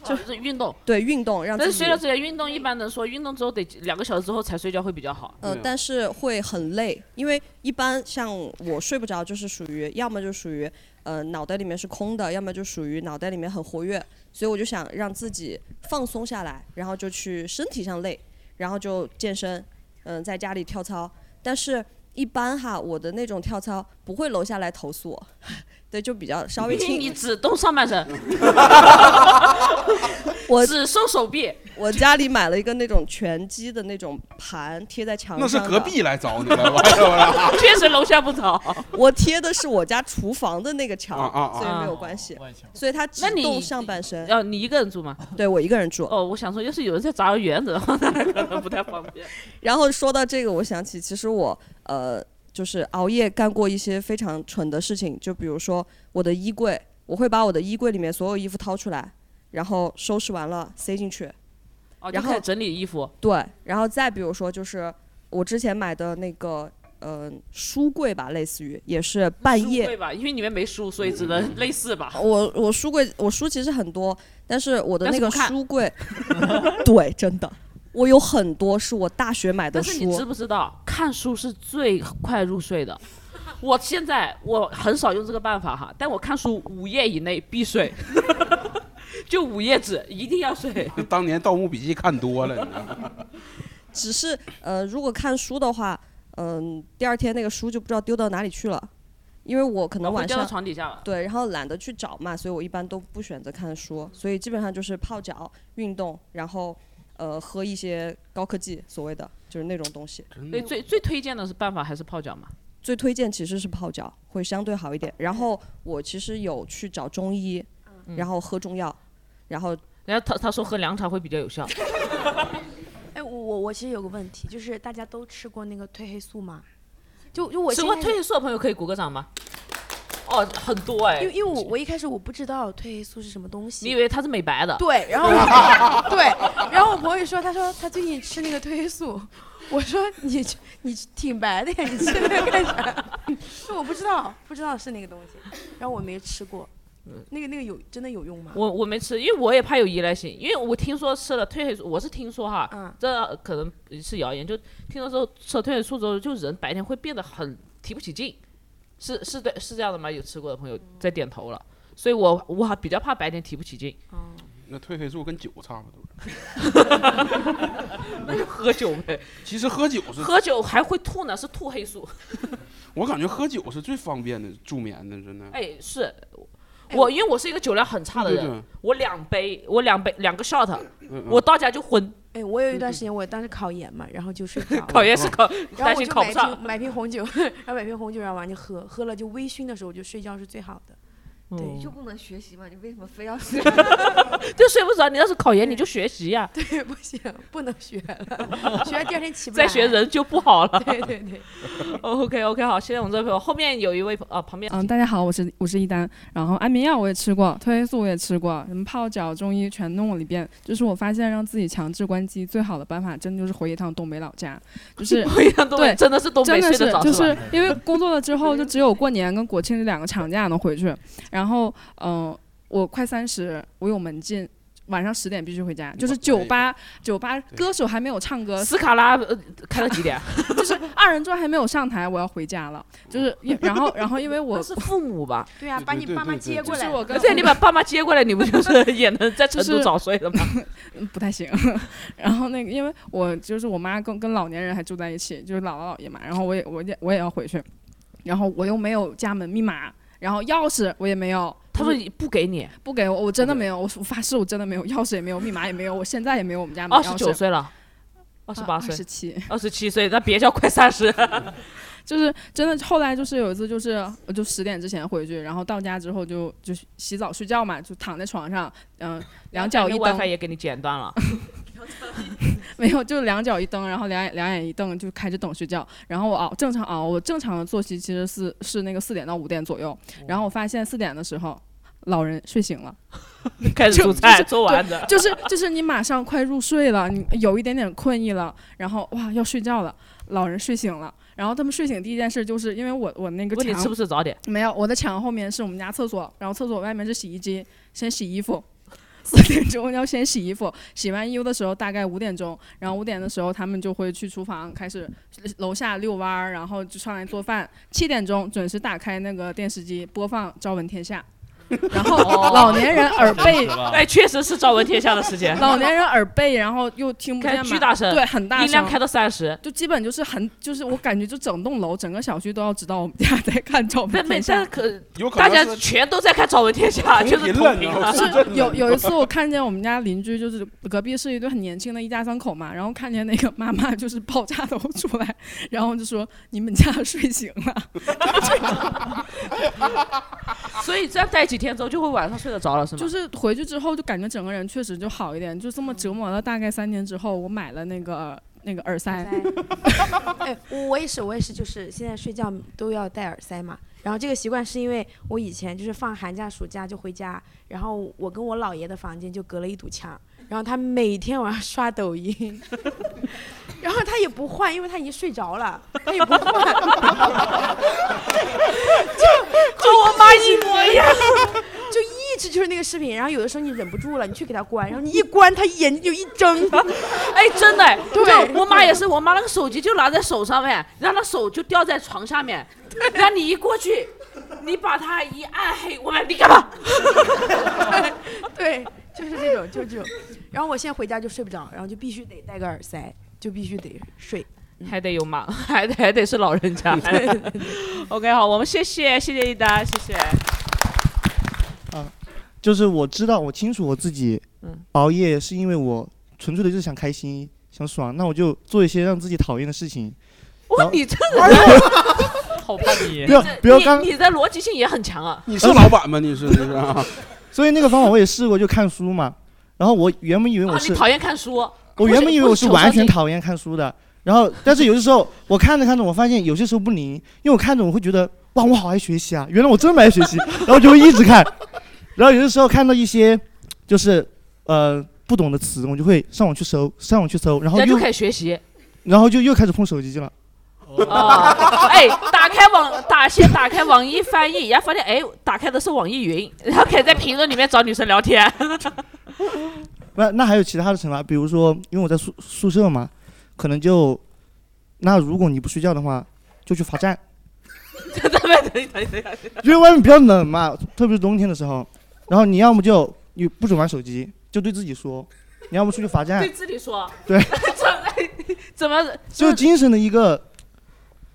B: 就是运动。
E: 对运动让自己
B: 但是睡觉之前运动，一般的说运动之后得两个小时之后才睡觉会比较好。
E: 呃，但是会很累，因为一般像我睡不着，就是属于要么就属于呃脑袋里面是空的，要么就属于脑袋里面很活跃，所以我就想让自己放松下来，然后就去身体上累，然后就健身，嗯、在家里跳操，但是。一般哈，我的那种跳操不会楼下来投诉我，对，就比较稍微轻。
B: 你只动上半身，
E: 我
B: 只收手臂。
E: 我家里买了一个那种拳击的那种盘，贴在墙上。
C: 那是隔壁来找你了吧？是不是？
B: 确实楼下不找。
E: 我贴的是我家厨房的那个墙，
C: 啊啊啊
E: 所以没有关系。所以它只动上半身。
B: 要你一个人住吗？
E: 对我一个人住。
B: 哦，我想说，要是有人在砸我园子的话，那可能不太方便。
E: 然后说到这个，我想起其实我呃，就是熬夜干过一些非常蠢的事情，就比如说我的衣柜，我会把我的衣柜里面所有衣服掏出来，然后收拾完了塞进去。
B: 哦，
E: 然后
B: 整理衣服。
E: 对，然后再比如说就是我之前买的那个呃书柜吧，类似于也是半夜
B: 对吧？因为里面没书，所以只能类似吧。
E: 我我书柜我书其实很多，但是我的那个书柜，对，真的，我有很多是我大学买的
B: 但是你知。不知道，看书是最快入睡的。我现在我很少用这个办法哈，但我看书五页以内必睡，就五页纸一定要睡。
C: 当年《盗墓笔记》看多了，你知道吗？
E: 只是呃，如果看书的话，嗯、第二天那个书就不知道丢到哪里去了，因为我可能晚上、
B: 哦会掉到床底下了
E: 对，然后懒得去找嘛，所以我一般都不选择看书，所以基本上就是泡脚、运动，然后呃喝一些高科技，所谓的就是那种东西。
B: 所以最最推荐的是办法还是泡脚嘛？
E: 最推荐其实是泡脚，会相对好一点。然后我其实有去找中医，
B: 嗯
E: 然后喝中药，然后
B: 然后他他说喝凉茶会比较有效。
K: 哎，我我我其实有个问题，就是大家都吃过那个褪黑素吗？就就我
B: 吃过褪黑素的朋友可以鼓个掌吗？哦，很多哎。
K: 因为因为我我一开始我不知道褪黑素是什么东西，
B: 你以为它是美白的？
K: 对，然后 对，然后我朋友说，他说他最近吃那个褪黑素，我说你你挺白的呀，你吃那个干啥？说我不知道，不知道是那个东西，然后我没吃过，那个那个有真的有用吗？
B: 我我没吃，因为我也怕有依赖性，因为我听说吃了褪黑素，我是听说哈，
K: 嗯
B: 这可能是谣言，就听说之后吃了褪黑素之后，就人白天会变得很提不起劲，是是对是这样的吗？有吃过的朋友在点头了，所以我我还比较怕白天提不起劲。
C: 那褪黑素跟酒差不多。
B: 那就喝酒呗。
C: 其实喝酒是
B: 喝酒还会吐呢，是吐黑素。
C: 我感觉喝酒是最方便的助眠的，真的。
B: 哎，是我因为我是一个酒量很差的
K: 对对
B: 人，我两杯，我两杯两个 shot，
K: 嗯
B: 我到家就昏。
K: 哎，我有一段时间，我当时考研嘛，然后就睡不着了。
B: 考研是考
K: 然后
B: 担心
K: 我就买一
B: 考不上
K: 瓶买瓶红酒，然后买瓶红酒，然后完就喝，喝了就微醺的时候就睡觉是最好的。
J: 对，就不能学习嘛？你为什么非要睡？
B: 就睡不着，你要是考研你就学习呀。
K: 对，不行，不能学了，学完第二天起不来。
B: 再学人就不好了。
K: 对对对。
B: OK OK，好，谢谢我们这位朋友。后面有一位啊，旁边
P: 嗯，大家好，我是我是一丹，然后安眠药我也吃过，褪黑素我也吃过，什么泡脚、中医全弄了一遍。就是我发现让自己强制关机最好的办法，真的就是回一趟东北老家，就是
B: 回一趟东北
P: 对，
B: 真的是东北
P: 真的
B: 睡得着
P: 就是是
B: 吧
P: 因为工作了之后，就只有过年跟国庆这两个长假能回去。然后，嗯、我快三十，我有门禁。晚上十点必须回家，就是酒吧，酒吧歌手还没有唱歌，
B: 斯卡拉呃开到几点？
P: 就是二人转还没有上台，我要回家了。就是因，然后，然后因为我
B: 是父母吧？
K: 对啊，把你爸妈接过来。
P: 就是我跟
B: 对，你把爸妈接过来，你不就是 也能在成都
P: 就是
B: 早睡了吗？
P: 嗯不太行。然后那个，因为我就是我妈跟跟老年人还住在一起，就是姥姥姥爷嘛。然后我也我也我也要回去，然后我又没有家门密码，然后钥匙我也没有。
B: 他说
P: 就是
B: 不给你，
P: 不给我，我真的没有，我我发誓我真的没有，钥匙也没有，密码也没有，我现在也没有我们家门钥匙。
B: 二十九岁了，二十八岁，
P: 二十七，
B: 二十七岁，那别叫快三十。
P: 就是真的，后来就是有一次，就是我就十点之前回去，然后到家之后就就洗澡睡觉嘛，就躺在床上，嗯、两脚一蹬
B: WiFi 也给你剪断了。
P: 没有，就两脚一蹬，然后两眼两眼一瞪，就开始等睡觉。然后我熬正常熬，我正常的作息其实是是那个四点到五点左右。然后我发现四点的时候，老人睡醒了，就
B: 开始煮菜
P: 就是
B: 做完的
P: 就是就是你马上快入睡了，你有一点点困意了，然后哇要睡觉了，老人睡醒了。然后他们睡醒第一件事就是因为我我那个墙
B: 问你吃不吃早点？
P: 没有，我的墙后面是我们家厕所，然后厕所外面是洗衣机，先洗衣服。四点钟 要先洗衣服，洗完衣服的时候大概五点钟，然后五点的时候他们就会去厨房开始楼下遛弯儿，然后就上来做饭。七点钟准时打开那个电视机播放《朝闻天下》，然后老年人耳背，
B: 哎，确实是朝闻天下的时间。
P: 老年人耳背，然后又听不
B: 开
P: 见嘛，
B: 巨大声。
P: 对，很大声，
B: 音量开到三十，
P: 就基本就是很，就是我感觉就整栋楼、整个小区都要知道我们家在看《朝闻天下。
B: 但》。可
C: 有可
B: 大家全都在看《朝闻天下》，就是
P: 有有一次我看见我们家邻居，就是隔壁是一对很年轻的一家三口嘛，然后看见那个妈妈就是抱家头出来，然后就说你们家睡醒了，
B: 所以这样待几天之后，就会晚上睡得着了，是吗？
P: 就是回去之后就感觉整个人确实就好一点，就这么折磨了大概三年之后，我买了那个那个耳塞，
K: 哎，我也是，我也是，就是现在睡觉都要戴耳塞嘛。然后这个习惯是因为我以前就是放寒假、暑假就回家，然后我跟我姥爷的房间就隔了一堵墙，然后他每天晚上刷抖音，然后他也不换，因为他已经睡着了，他也不换，就
B: 和我妈一模一样，
K: 就一直就是那个视频。然后有的时候你忍不住了，你去给他关，然后你一关，他眼睛就一睁，
B: 哎，真的，
K: 对。
B: 我妈也是，我妈那个手机就拿在手上面，然后她手就掉在床下面，然后你一过去，你把它一按黑，我们你干嘛？
K: 对，就是这种，就是这种。然后我现在回家就睡不着，然后就必须得戴个耳塞，就必须得睡。
B: 还得有妈，还得还得是老人家。OK，好，我们谢谢谢谢一丹，谢谢。
M: 就是我知道，我清楚我自己
B: 嗯
M: 熬夜是因为我纯粹的就是想开心、想爽，那我就做一些让自己讨厌的事情。
B: 哇，你这个人好叛逆，
M: 不要不要刚
B: 你你的逻辑性也很强啊。
C: 你是老板吗？你是你是啊？
M: 所以那个方法我也试过，就看书嘛。然后我原本以为我
B: 啊，
M: 是，
B: 你讨厌看书？
M: 我原本以为我是完全讨厌看书的。然后，但是有的时候我看着看着，我发现有些时候不灵，因为我看着我会觉得哇，我好爱学习啊，原来我这么爱学习，然后就会一直看。然后有的时候看到一些就是呃不懂的词，我就会上网去搜，上网去搜，然后又
B: 人家就开始学习。
M: 然后就又开始碰手机去了。
B: 啊，哎，打开网打先打开网易翻译，然后发现哎，打开的是网易云，然后可以在评论里面找女生聊天。
M: 那那还有其他的惩罚，比如说，因为我在宿宿舍嘛，可能就，那如果你不睡觉的话，就去罚站，因为外面比较冷嘛，特别是冬天的时候，然后你要么就你不准玩手机，就对自己说，你要么出去罚站。
B: 对，自己说，
M: 对，
B: 怎么
M: 就精神的一个，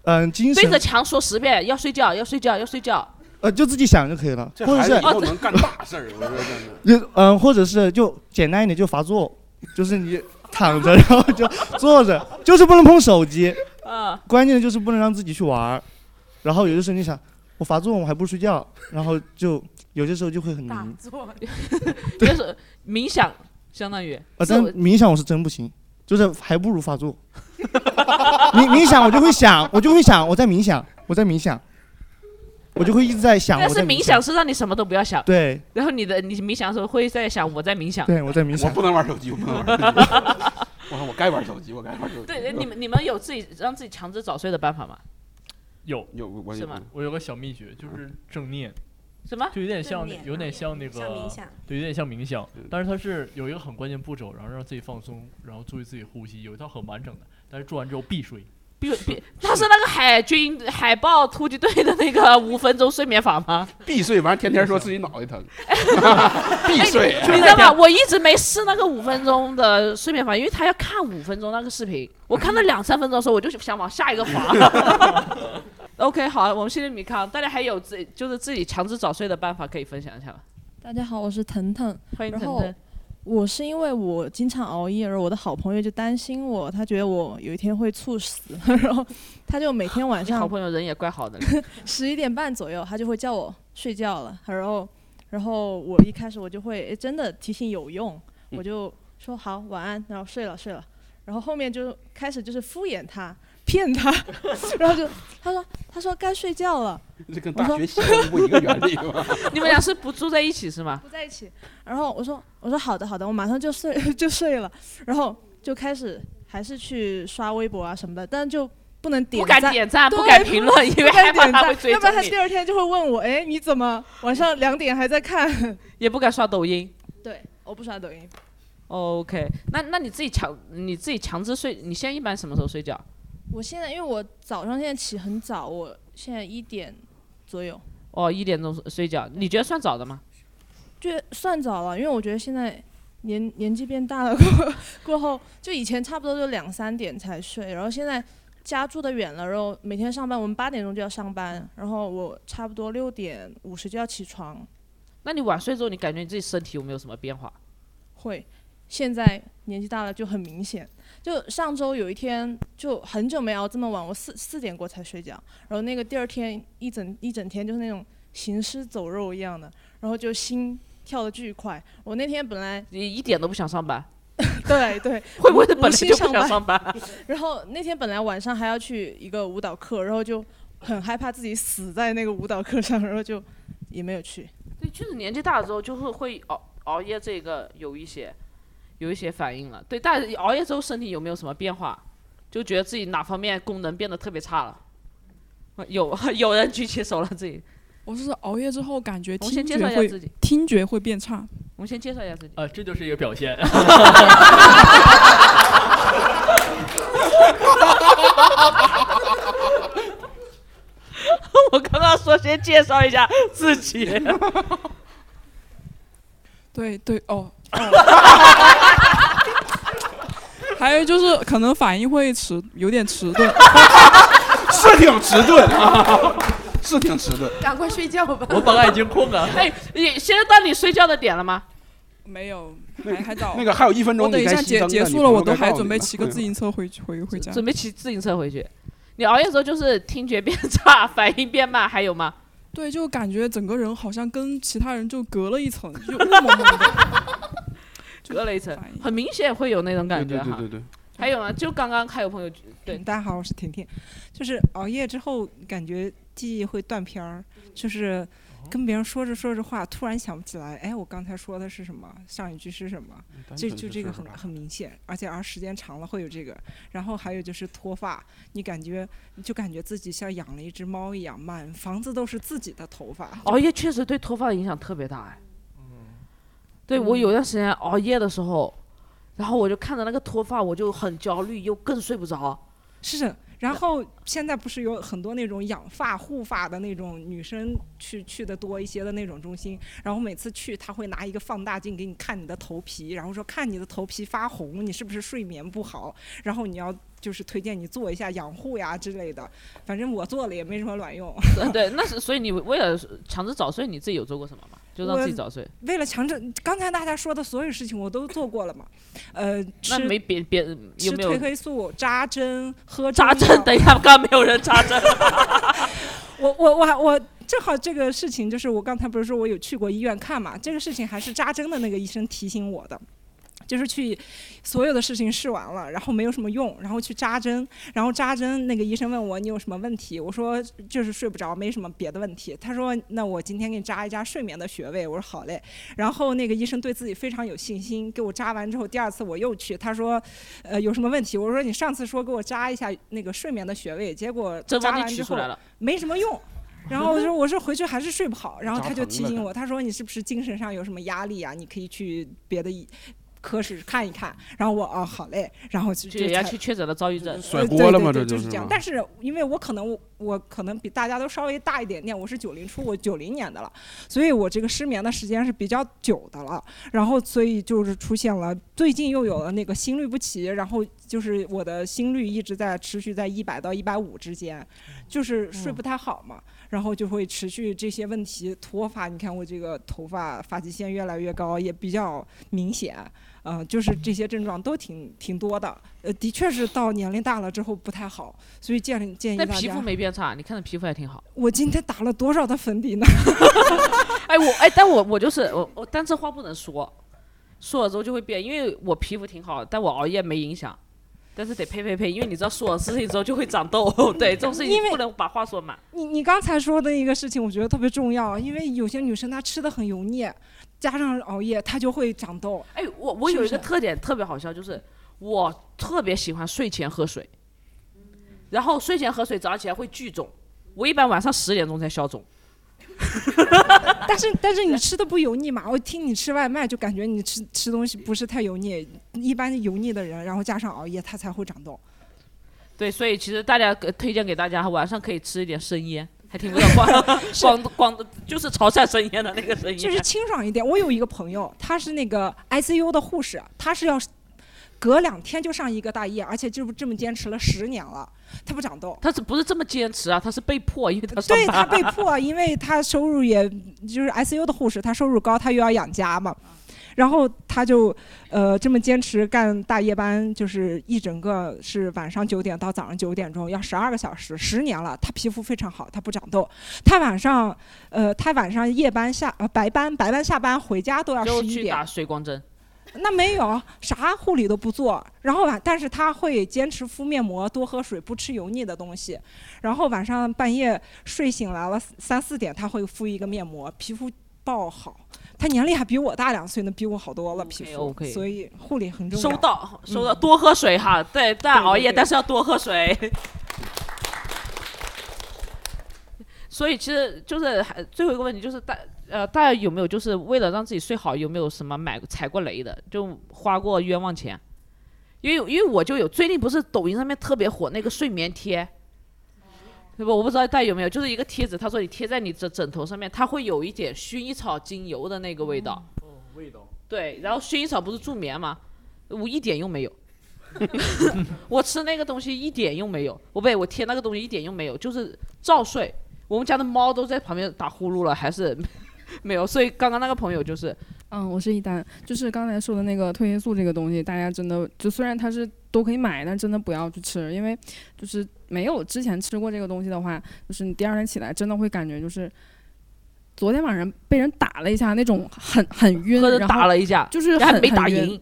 M: 嗯、精神。
B: 对着墙说十遍要睡觉要睡觉要睡觉，
M: 呃，就自己想就可以了，
C: 这
M: 或者是
C: 孩子以后能干大事儿，我说真的。
M: 就嗯、或者是就简单一点，就罚坐，就是你躺着，然后就坐着，就是不能碰手机。
B: 啊，
M: 关键的就是不能让自己去玩儿。然后有的时候你想，我罚坐我还不如睡觉，然后就有些时候就会很迷。
B: 就是 冥想，相当于。
M: 啊，但冥想我是真不行，就是还不如发作。冥冥想我就会想，我就会想我在冥想，我在冥想，我就会一直在想。
B: 但是
M: 在
B: 冥想是让你什么都不要想。
M: 对。
B: 然后你的你冥想的时候会在想我在冥想。
M: 对，我在冥想。
C: 我不能玩手机，我不能玩手机。我说我该玩手机，我该玩手机。
B: 对，你们你们有自己让自己强制早睡的办法吗？
I: 有
C: 有我
B: 是吗？
I: 我有个小秘诀，就是正念。
B: 什么？
I: 就有点像有点像那个
K: 像冥想
I: 对，有点像冥想，但是它是有一个很关键步骤，然后让自己放松，然后注意自己呼吸，有一套很完整的，但是做完之后必 睡。
B: 必必，他是那个海军海豹突击队的那个五分钟睡眠法吗？
C: 必睡，完天天说自己脑袋疼，必睡。
B: 你知道吗？我一直没试那个五分钟的睡眠法，因为他要看五分钟那个视频，我看了两三分钟的时候，我就想往下一个滑。OK，好，我们谢谢米康，大家还有自己就是自己强制早睡的办法可以分享一下吗？
Q: 大家好，我是腾腾，
B: 欢迎腾腾
Q: 我是因为我经常熬夜，而我的好朋友就担心我，他觉得我有一天会猝死，然后他就每天晚
B: 你好
Q: 上
B: 朋友人也怪好的，
Q: 十一点半左右，他就会叫我睡觉了，然后然后我一开始我就会诶真的提醒有用，
B: 嗯
Q: 我就说好晚安，然后睡了睡了，然后后面就开始就是敷衍他。骗他，然后就他说他说该睡觉了，
C: 这跟大学习不一个原理吗？
B: 你们俩是不住在一起是吗？
Q: 不在一起。然后我说我说好的好的，我马上就睡 就睡了，然后就开始还是去刷微博啊什么的，但就不能点
B: 不敢
Q: 赞
B: 点赞不敢评论因为害怕他会追
Q: 要不然他第二天就会问我，哎，你怎么晚上两点还在看？
B: 也不敢刷抖音。
Q: 对，我不刷抖音。
B: OK，那那你自己强你自己强制睡，你现在一般什么时候睡觉？
Q: 我现在因为我早上现在起很早，我现在一点左右，
B: 哦，一点钟睡觉，你觉得算早的吗？
Q: 就算早了，因为我觉得现在年年纪变大了过 过后，就以前差不多就两三点才睡，然后现在家住的远了，然后每天上班，我们八点钟就要上班，然后我差不多六点五十就要起床，
B: 那你晚睡之后，你感觉你自己身体有没有什么变化？
Q: 会，现在年纪大了就很明显。就上周有一天就很久没熬这么晚，我四四点过才睡觉，然后那个第二天一整一整天就是那种行尸走肉一样的，然后就心跳的巨快。我那天本来
B: 你一点都不想上班，
Q: 对对，
B: 会不会是本来就不想
Q: 上
B: 上班？
Q: 然后那天本来晚上还要去一个舞蹈课，然后就很害怕自己死在那个舞蹈课上，然后就也没有去。
B: 对，确实年纪大了之后就会会熬熬夜，这个有一些有一些反应了。对，但是熬夜之后身体有没有什么变化？就觉得自己哪方面功能变得特别差了？有 有人举起手了，自己。
H: 我是熬夜之后感觉
B: 我先介
H: 听觉会
B: 绍一下自己
H: 听觉会变差。
B: 我们先介绍一下自己。
I: 啊，这就是一个表现。
B: 我刚刚说先介绍一下自己。
H: 对对哦哦。还有就是可能反应会迟，有点迟钝。
C: 是挺迟钝啊，是挺迟钝。
K: 赶快睡觉吧。
I: 我本来已经困了。
B: 哎，你现在到你睡觉的点了吗？
H: 没有，还还早。
C: 那个还有一分钟
H: 我等一下结结束了，我都还准备骑个自行车回去回回家。
B: 准备骑自行车回去。你熬夜的时候就是听觉变差，反应变慢，还有吗？
H: 对，就感觉整个人好像跟其他人就隔了一层，就雾蒙蒙的。
B: 隔了一层，很明显会有那种感觉哈。
C: 对对对对。
B: 还有啊，就刚刚还有朋友对，
F: 大家好，我是甜甜，就是熬夜之后感觉记忆会断片儿，就是跟别人说着说着话，突然想不起来，哎，我刚才说的是什么，上一句是什么，
C: 单
F: 就就这个很很明显，而且而时间长了会有这个，然后还有就是脱发，你感觉就感觉自己像养了一只猫一样，满房子都是自己的头发，
B: 熬夜确实对脱发的影响特别大哎。对我有段时间熬夜的时候，然后我就看着那个脱发，我就很焦虑，又更睡不着。
F: 是，然后现在不是有很多那种养发护发的那种女生去去的多一些的那种中心，然后每次去他会拿一个放大镜给你看你的头皮，然后说看你的头皮发红，你是不是睡眠不好，然后你要就是推荐你做一下养护呀之类的。反正我做了也没什么卵用。
B: 呃 对，那是所以你为了强制早睡，你自己有做过什么吗？就让自己
F: 我
B: 早睡。
F: 为了强制，刚才大家说的所有事情我都做过了嘛。呃，
B: 那
F: 吃
B: 没别别有没有
F: 吃褪黑素、扎针、喝
B: 扎针？等一下，刚刚没有人扎针。
F: 我我我还我正好这个事情就是我刚才不是说我有去过医院看嘛，这个事情还是扎针的那个医生提醒我的。就是去所有的事情试完了，然后没有什么用，然后去扎针，然后扎针那个医生问我你有什么问题，我说就是睡不着，没什么别的问题。他说那我今天给你扎一扎睡眠的穴位，我说好嘞。然后那个医生对自己非常有信心，给我扎完之后，第二次我又去，他说呃有什么问题？我说你上次说给我扎一下那个睡眠的穴位，结果扎完之后
B: 取出来了
F: 没什么用。然后我说我说回去还是睡不好，然后他就提醒我，他说你是不是精神上有什么压力啊？你可以去别的医科室看一看。然后我哦好嘞，然后就
B: 就人家
F: 才
B: 去确诊了躁郁症。
F: 呃对对对就是这样。但是因为我可能我我可能比大家都稍微大一点点，我是九零初，我九零年的了，所以我这个失眠的时间是比较久的了。然后所以就是出现了，最近又有了那个心律不齐，然后就是我的心率一直在持续在一百到一百五之间，就是睡不太好嘛。然后就会持续这些问题，脱发，你看我这个头发发际线越来越高，也比较明显，呃，就是这些症状都挺挺多的，呃，的确是到年龄大了之后不太好，所以建议建议大家
B: 但皮肤。没变差，你看的皮肤还挺好。
F: 我今天打了多少的粉底呢？
B: 哎，我哎，但我我就是我我，但这话不能说，说了之后就会变，因为我皮肤挺好，但我熬夜没影响。但是得呸呸呸，因为你知道说了事情之后就会长痘，对这种事情不能把话说满。
F: 你你刚才说的一个事情，我觉得特别重要，因为有些女生她吃的很油腻，加上熬夜，她就会长痘。
B: 哎，我我有一个特点特别好笑，就是我特别喜欢睡前喝水，然后睡前喝水，早上起来会聚肿。我一般晚上十点钟才消肿。
F: 但是但是你吃的不油腻嘛？我听你吃外卖就感觉你吃吃东西不是太油腻，一般油腻的人，然后加上熬夜，他才会长痘。
B: 对，所以其实大家呃推荐给大家，晚上可以吃一点生腌，还听不到广广广就是潮汕生腌的那个生腌，
F: 就是清爽一点。我有一个朋友，他是那个 ICU 的护士，他是要隔两天就上一个大夜，而且就这么坚持了十年了，他不长痘。
B: 他是不是这么坚持啊？他是被迫，因为他上
F: 对他被迫，因为他收入也就是 ICU 的护士，他收入高，他又要养家嘛，然后他就呃这么坚持干大夜班，就是一整个是晚上九点到早上九点钟，要十二个小时，十年了，他皮肤非常好，他不长痘。他晚上呃他晚上夜班下呃白班白班下班回家都要
B: 就
F: 十一点
B: 去打，水光针。
F: 那没有啥护理都不做，然后晚，但是他会坚持敷面膜，多喝水，不吃油腻的东西。然后晚上半夜睡醒来了三四点，他会敷一个面膜，皮肤爆好。他年龄还比我大两岁呢，比我好多了皮肤
B: OK，
F: 所以护理很重要。
B: 收到，收
F: 嗯
B: 到，多喝水哈。对，但熬夜，
F: 对对
B: 但是要多喝水。所以其实就是还最后一个问题就是大呃大家有没有就是为了让自己睡好有没有什么买踩过雷的就花过冤枉钱？因为因为我就有最近不是抖音上面特别火那个睡眠贴，对吧？我不知道大家有没有，就是一个贴纸，他说你贴在你的枕头上面，它会有一点薰衣草精油的那个味道。
C: 哦，味道。
B: 对，然后薰衣草不是助眠吗？我一点用没有。我吃那个东西一点用没有，我不对，我贴那个东西一点用没有，就是照睡。我们家的猫都在旁边打呼噜了，还是 没有。所以刚刚那个朋友就是，
P: 嗯，我是一丹，就是刚才说的那个褪黑素这个东西，大家真的就虽然它是都可以买，但真的不要去吃，因为就是没有之前吃过这个东西的话，就是你第二天起来真的会感觉就是。昨天晚上被人打了一下，那种很很晕，然后
B: 打了一下
P: 就是很
B: 还没打
P: 晕
B: 赢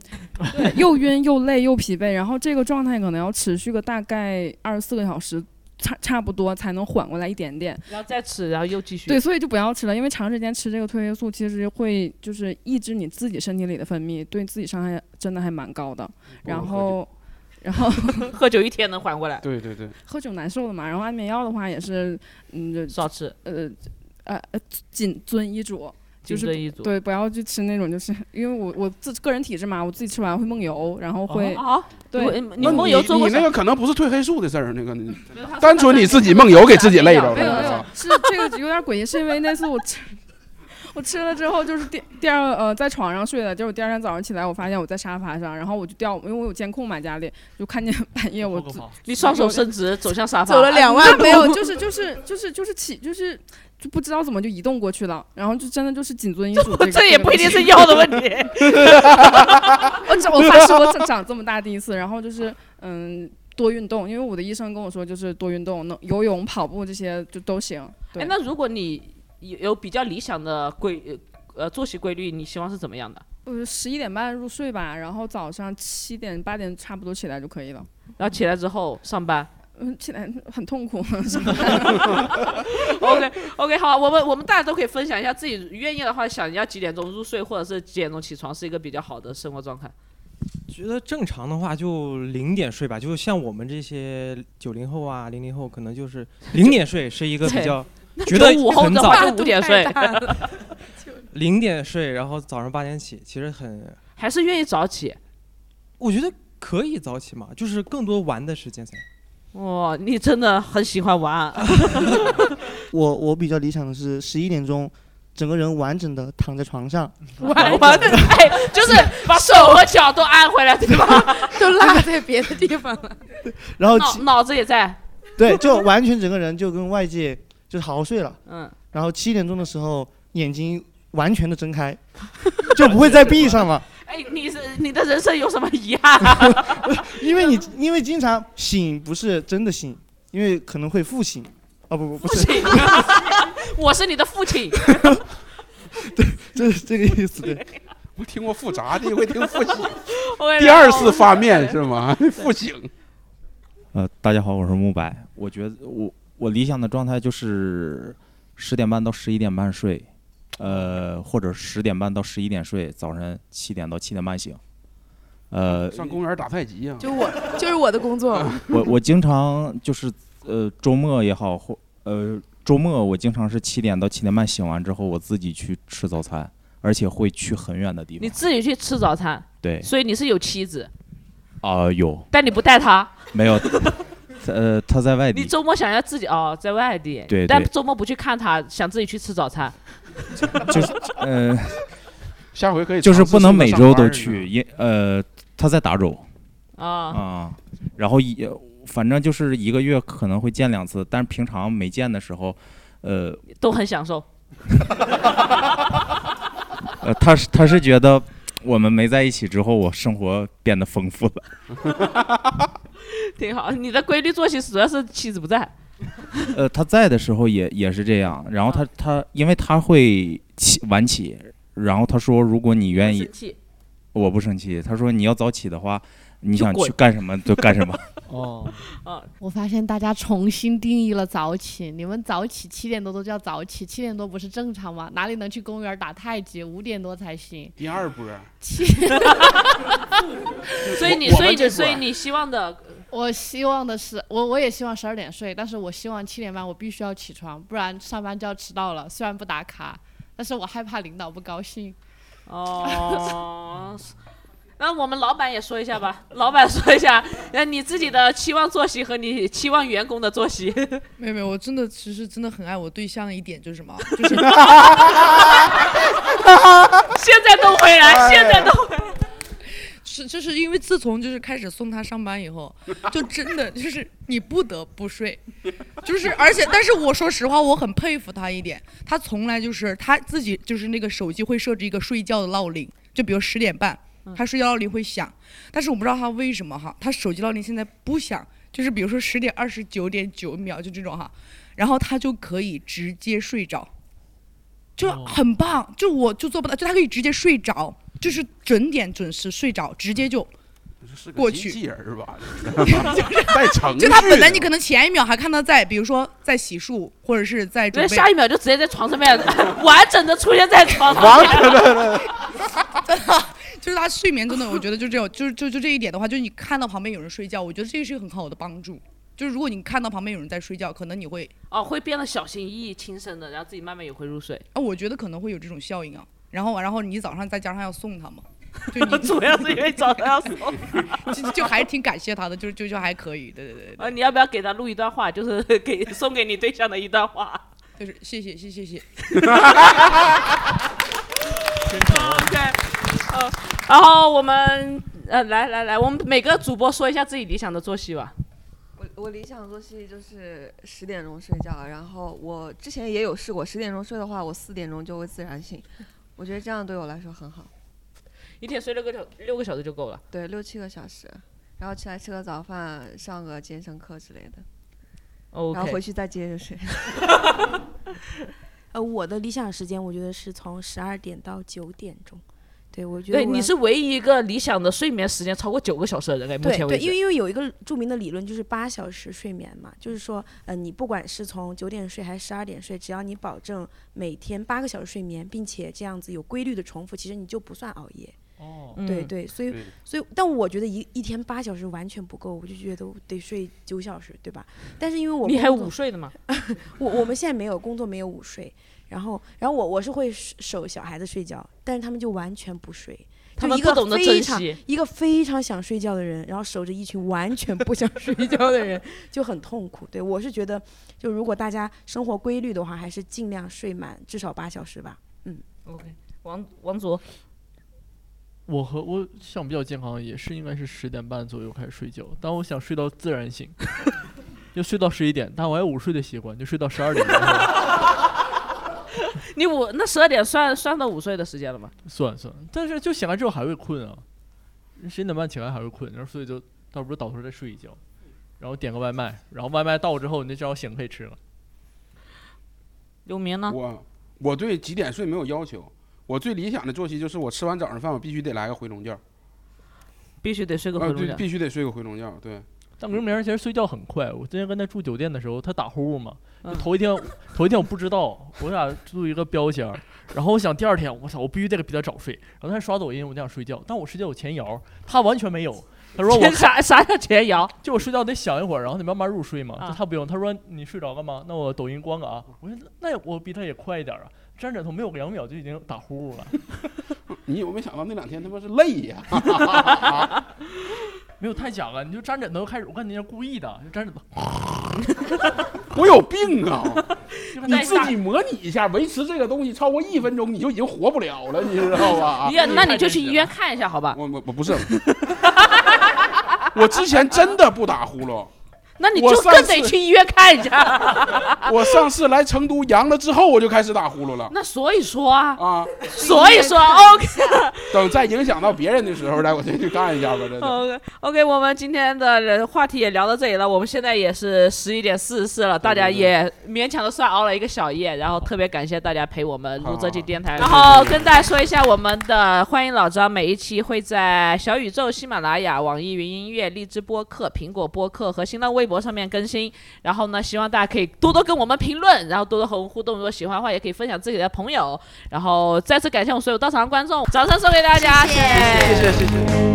P: 对，又晕又累又疲惫，然后这个状态可能要持续个大概二十四个小时，差差不多才能缓过来一点点。
B: 然后再吃，然后又继续。
P: 对，所以就不要吃了，因为长时间吃这个褪黑素，其实会就是抑制你自己身体里的分泌，对自己伤害真的还蛮高的。然后，然后
B: 喝酒一天能缓过来。
C: 对对对，
P: 喝酒难受的嘛，然后安眠药的话也是，嗯，
B: 少吃，
P: 呃呃呃，谨遵医嘱。就是对，不要去吃那种，就是因为我我自个人体质嘛，我自己吃完会梦游，然后会、
B: 啊啊
P: 对，
B: 你
C: 那
B: 梦游做过啥
C: 你那个可能不是褪黑素的事儿，那个你单纯你自己梦游给自己累着
P: 没有没有
C: 了。，
P: 是这个有点诡异，是因为那次我吃我吃了之后就是第第二呃在床上睡的，结果第二天早上起来，我发现我在沙发上，然后我就掉，因为我有监控嘛家里，就看见 半夜我
B: 你双手伸直走向沙发，
P: 走了两 万没有，就是就是就是就是起就是就不知道怎么就移动过去了，然后就真的就是谨遵医嘱。
B: 这也不一定是腰的问题。
P: 我长我发誓我长长这么大第一次，然后就是嗯多运动，因为我的医生跟我说就是多运动，能游泳、跑步这些就都行。对
B: 哎，那如果你有有比较理想的规呃作息规律，你希望是怎么样的？
P: 呃，十一点半入睡吧，然后早上七点八点差不多起来就可以了。
B: 然后起来之后上班。
P: 嗯，起来很痛苦。
B: OK OK，好，我们我们大家都可以分享一下自己愿意的话，想要几点钟入睡，或者是几点钟起床，是一个比较好的生活状态。
A: 觉得正常的话就零点睡吧，就像我们这些九零后啊、零零后，可能就是 零点睡是一个比较
B: 对
A: 觉得
B: 95后
A: 很早
B: 的话就5点睡
A: 零点睡，然后早上八点起，其实很
B: 还是愿意早起。
A: 我觉得可以早起嘛，就是更多玩的时间噻。
B: 哇，你真的很喜欢玩。
M: 我我比较理想的是十一点钟，整个人完整的躺在床上，
B: 完完的，哎，就是把手和脚都安回来，对吧？
K: 都落在别的地方了。
M: 然后脑
B: 脑子也在。
M: 对，就完全整个人就跟外界就是好好睡了。
B: 嗯。
M: 然后七点钟的时候，眼睛完全的睁开，就不会再闭上了。
B: 哎，你是你的人生有什么遗憾 啊？
M: 因为你因为经常醒不是真的醒，因为可能会复醒。哦不不不是，
B: 我是你的父亲。
M: 对这是这个意思对。
C: 我听过复杂的，会听复醒
B: 我也，
C: 第二次发面是吗？复醒。
G: 呃，大家好，我是慕白。我觉得我我理想的状态就是十点半到十一点半睡，呃，或者十点半到十一点睡，早晨七点到七点半醒。呃，
C: 上公园打太极呀、
K: 就我就是我的工作。
G: 我 我经常就是呃周末也好或呃周末我经常是七点到七点半醒完之后，我自己去吃早餐，而且会去很远的地方。
B: 你自己去吃早餐。
G: 对
B: 所以你是有妻子，
G: 啊、有
B: 但你不带她。
G: 没有？呃，他在外地。
B: 你周末想要自己哦，在外地。
G: 对对
B: 但周末不去看她，想自己去吃早餐。
G: 就是呃，
C: 下回可以
G: 就是不能每周都去，因呃他在达州
B: 啊
G: 啊，然后也反正就是一个月可能会见两次，但是平常没见的时候，呃
B: 都很享受。
G: 呃他是他是觉得我们没在一起之后，我生活变得丰富了。
B: 挺好，你的规律作息主要是妻子不在。
G: 呃，他在的时候也也是这样，然后他他因为他会起晚起，然后他说如果你愿意，我不生气。他说你要早起的话，你想去干什么就干什么。
I: 哦，
B: 啊，
N: 我发现大家重新定义了早起。你们早起七点多都叫早起，七点多不是正常吗？哪里能去公园打太极？五点多才行。
C: 第二波。
N: 七。
B: 所以你
N: 我
B: 所以你所以你希望的，
N: 我希望的是，我我也希望十二点睡，但是我希望七点半我必须要起床，不然上班就要迟到了。虽然不打卡，但是我害怕领导不高兴。
B: 哦，那我们老板也说一下吧，老板说一下，呃，你自己的期望作息和你期望员工的作息。
L: 没有没有，我真的其实真的很爱我对象的一点就是什么，就是
B: 现在都回来，现在都回来。
L: 是就是因为自从就是开始送他上班以后，就真的就是你不得不睡，就是而且但是我说实话，我很佩服他一点，他从来就是他自己就是那个手机会设置一个睡觉的闹铃，就比如十点半，他睡觉闹铃会响，但是我不知道他为什么哈，他手机闹铃现在不响，就是比如说十点二十九点九秒就这种哈，然后他就可以直接睡着。就很棒，就我就做不到，就他可以直接睡着，就是准点准时睡着，直接就过去。
C: 机器人 是吧？带程序
L: 就他本来你可能前一秒还看他在，比如说在洗漱，或者是在准
B: 对，
L: 备，
B: 下一秒就直接在床上面 完整的出现在床上
L: 完
B: 面。
L: 整的就是他睡眠真的，我觉得就这种，就是就就这一点的话，就是你看到旁边有人睡觉，我觉得这个是一个很好的帮助。就是如果你看到旁边有人在睡觉，可能你会
B: 哦，会变得小心翼翼、轻声的，然后自己慢慢也会入睡。
L: 啊，我觉得可能会有这种效应啊。然后然后你早上再加上要送他嘛，就你
B: 主要是因为早上要送，
L: 就就还是挺感谢他的，就就就还可以，对对对。
B: 啊，你要不要给他录一段话，就是给送给你对象的一段话？
L: 就是谢谢谢谢谢。
B: OK，呃，然后我们呃，来来来，我们每个主播说一下自己理想的作息吧。
J: 我我理想作息就是十点钟睡觉，然后我之前也有试过，十点钟睡的话，我四点钟就会自然醒，我觉得这样对我来说很好。
B: 一天睡六个小六个小时就够了。
J: 对，六七个小时，然后起来吃个早饭，上个健身课之类的。然后回去再接着睡。
K: 呃，我的理想时间我觉得是从十二点到九点钟。对，我觉得
B: 对，你是唯一一个理想的睡眠时间超过九个小时的人，哎，目
K: 对对，
B: 前为止。
K: 因为因为有一个著名的理论就是八小时睡眠嘛，就是说，呃，你不管是从九点睡还是十二点睡，只要你保证每天八个小时睡眠，并且这样子有规律的重复，其实你就不算熬夜。
I: 哦
B: 嗯
K: 对对，所以所以，但我觉得一一天八小时完全不够，我就觉得我得睡九小时，对吧？但是因为我
B: 你还有午睡的吗？
K: 我我们现在没有工作，没有午睡。然后，然后我我是会守小孩子睡觉，但是他们就完全不睡。
B: 他们
K: 就一个
B: 不懂得
K: 非常
B: 珍惜
K: 一个非常想睡觉的人，然后守着一群完全不想睡觉的人，就很痛苦。对我是觉得，就如果大家生活规律的话，还是尽量睡满至少八小时吧。嗯
B: OK，王王卓，
I: 我和我想比较健康，也是应该是十点半左右开始睡觉，但我想睡到自然醒，就睡到十一点，但我还有午睡的习惯，就睡到十二点
B: 你五那十二点算算到午睡的时间了吗？
I: 算算，但是就醒来之后还会困啊，十一点半起来还会困，然后所以就倒不如倒头再睡一觉，然后点个外卖，然后外卖到之后你就正好醒可以吃了。
B: 刘明呢？
C: 我我对几点睡没有要求，我最理想的作息就是我吃完早上饭，我必须得来个回笼觉，
B: 必须得睡个
C: 啊
B: 回笼觉。
C: 对必须得睡个回笼觉，对。
I: 但刘明其实睡觉很快，我之前跟他住酒店的时候，他打呼嘛，就
B: 嗯
I: 头一天头一天我不知道，我俩住一个标间儿，然后我想第二天我操，我必须得比他早睡，然后他刷抖音，我就想睡觉，但我睡觉有前摇，他完全没有。他说我
B: 啥啥叫前摇？
I: 就我睡觉得想一会儿，然后得慢慢入睡嘛。
B: 啊
I: 他不用，他说你睡着了吗？那我抖音关了啊。我说那我比他也快一点啊，沾枕头没有两秒就已经打呼噜了。
C: 你有没有想到那两天他妈是累呀？
I: 没有太假了，你就沾枕头开始，我看你是故意的，就沾枕头。
C: 我有病啊！你自己模拟一下，维持这个东西超过一分钟，你就已经活不了了，你知道吧？
B: 你也那你就去医院看一下，好吧？
C: 我我我不是，我之前真的不打呼噜。
B: 那你就更得去医院看一下。
C: 我上次来成都阳了之后，我就开始打呼噜了。
B: 那所以说啊，
C: 啊，
B: 所以说 OK。
C: 等再影响到别人的时候，来我再去干一下吧，真的。
B: OK OK，我们今天的人话题也聊到这里了，我们现在也是十一点四十四了，大家也勉强的算熬了一个小夜，然后特别感谢大家陪我们录这期电台，然后跟大家说一下我们的欢迎老张，每一期会在小宇宙、喜马拉雅、网易云音乐、荔枝播客、苹果播客和新浪微博上面更新，然后呢，希望大家可以多多跟我们评论，然后多多和我们互动，如果喜欢的话也可以分享自己的朋友，然后再次感谢我们所有到场的观众，掌声送给大家，谢谢
C: 谢谢谢谢。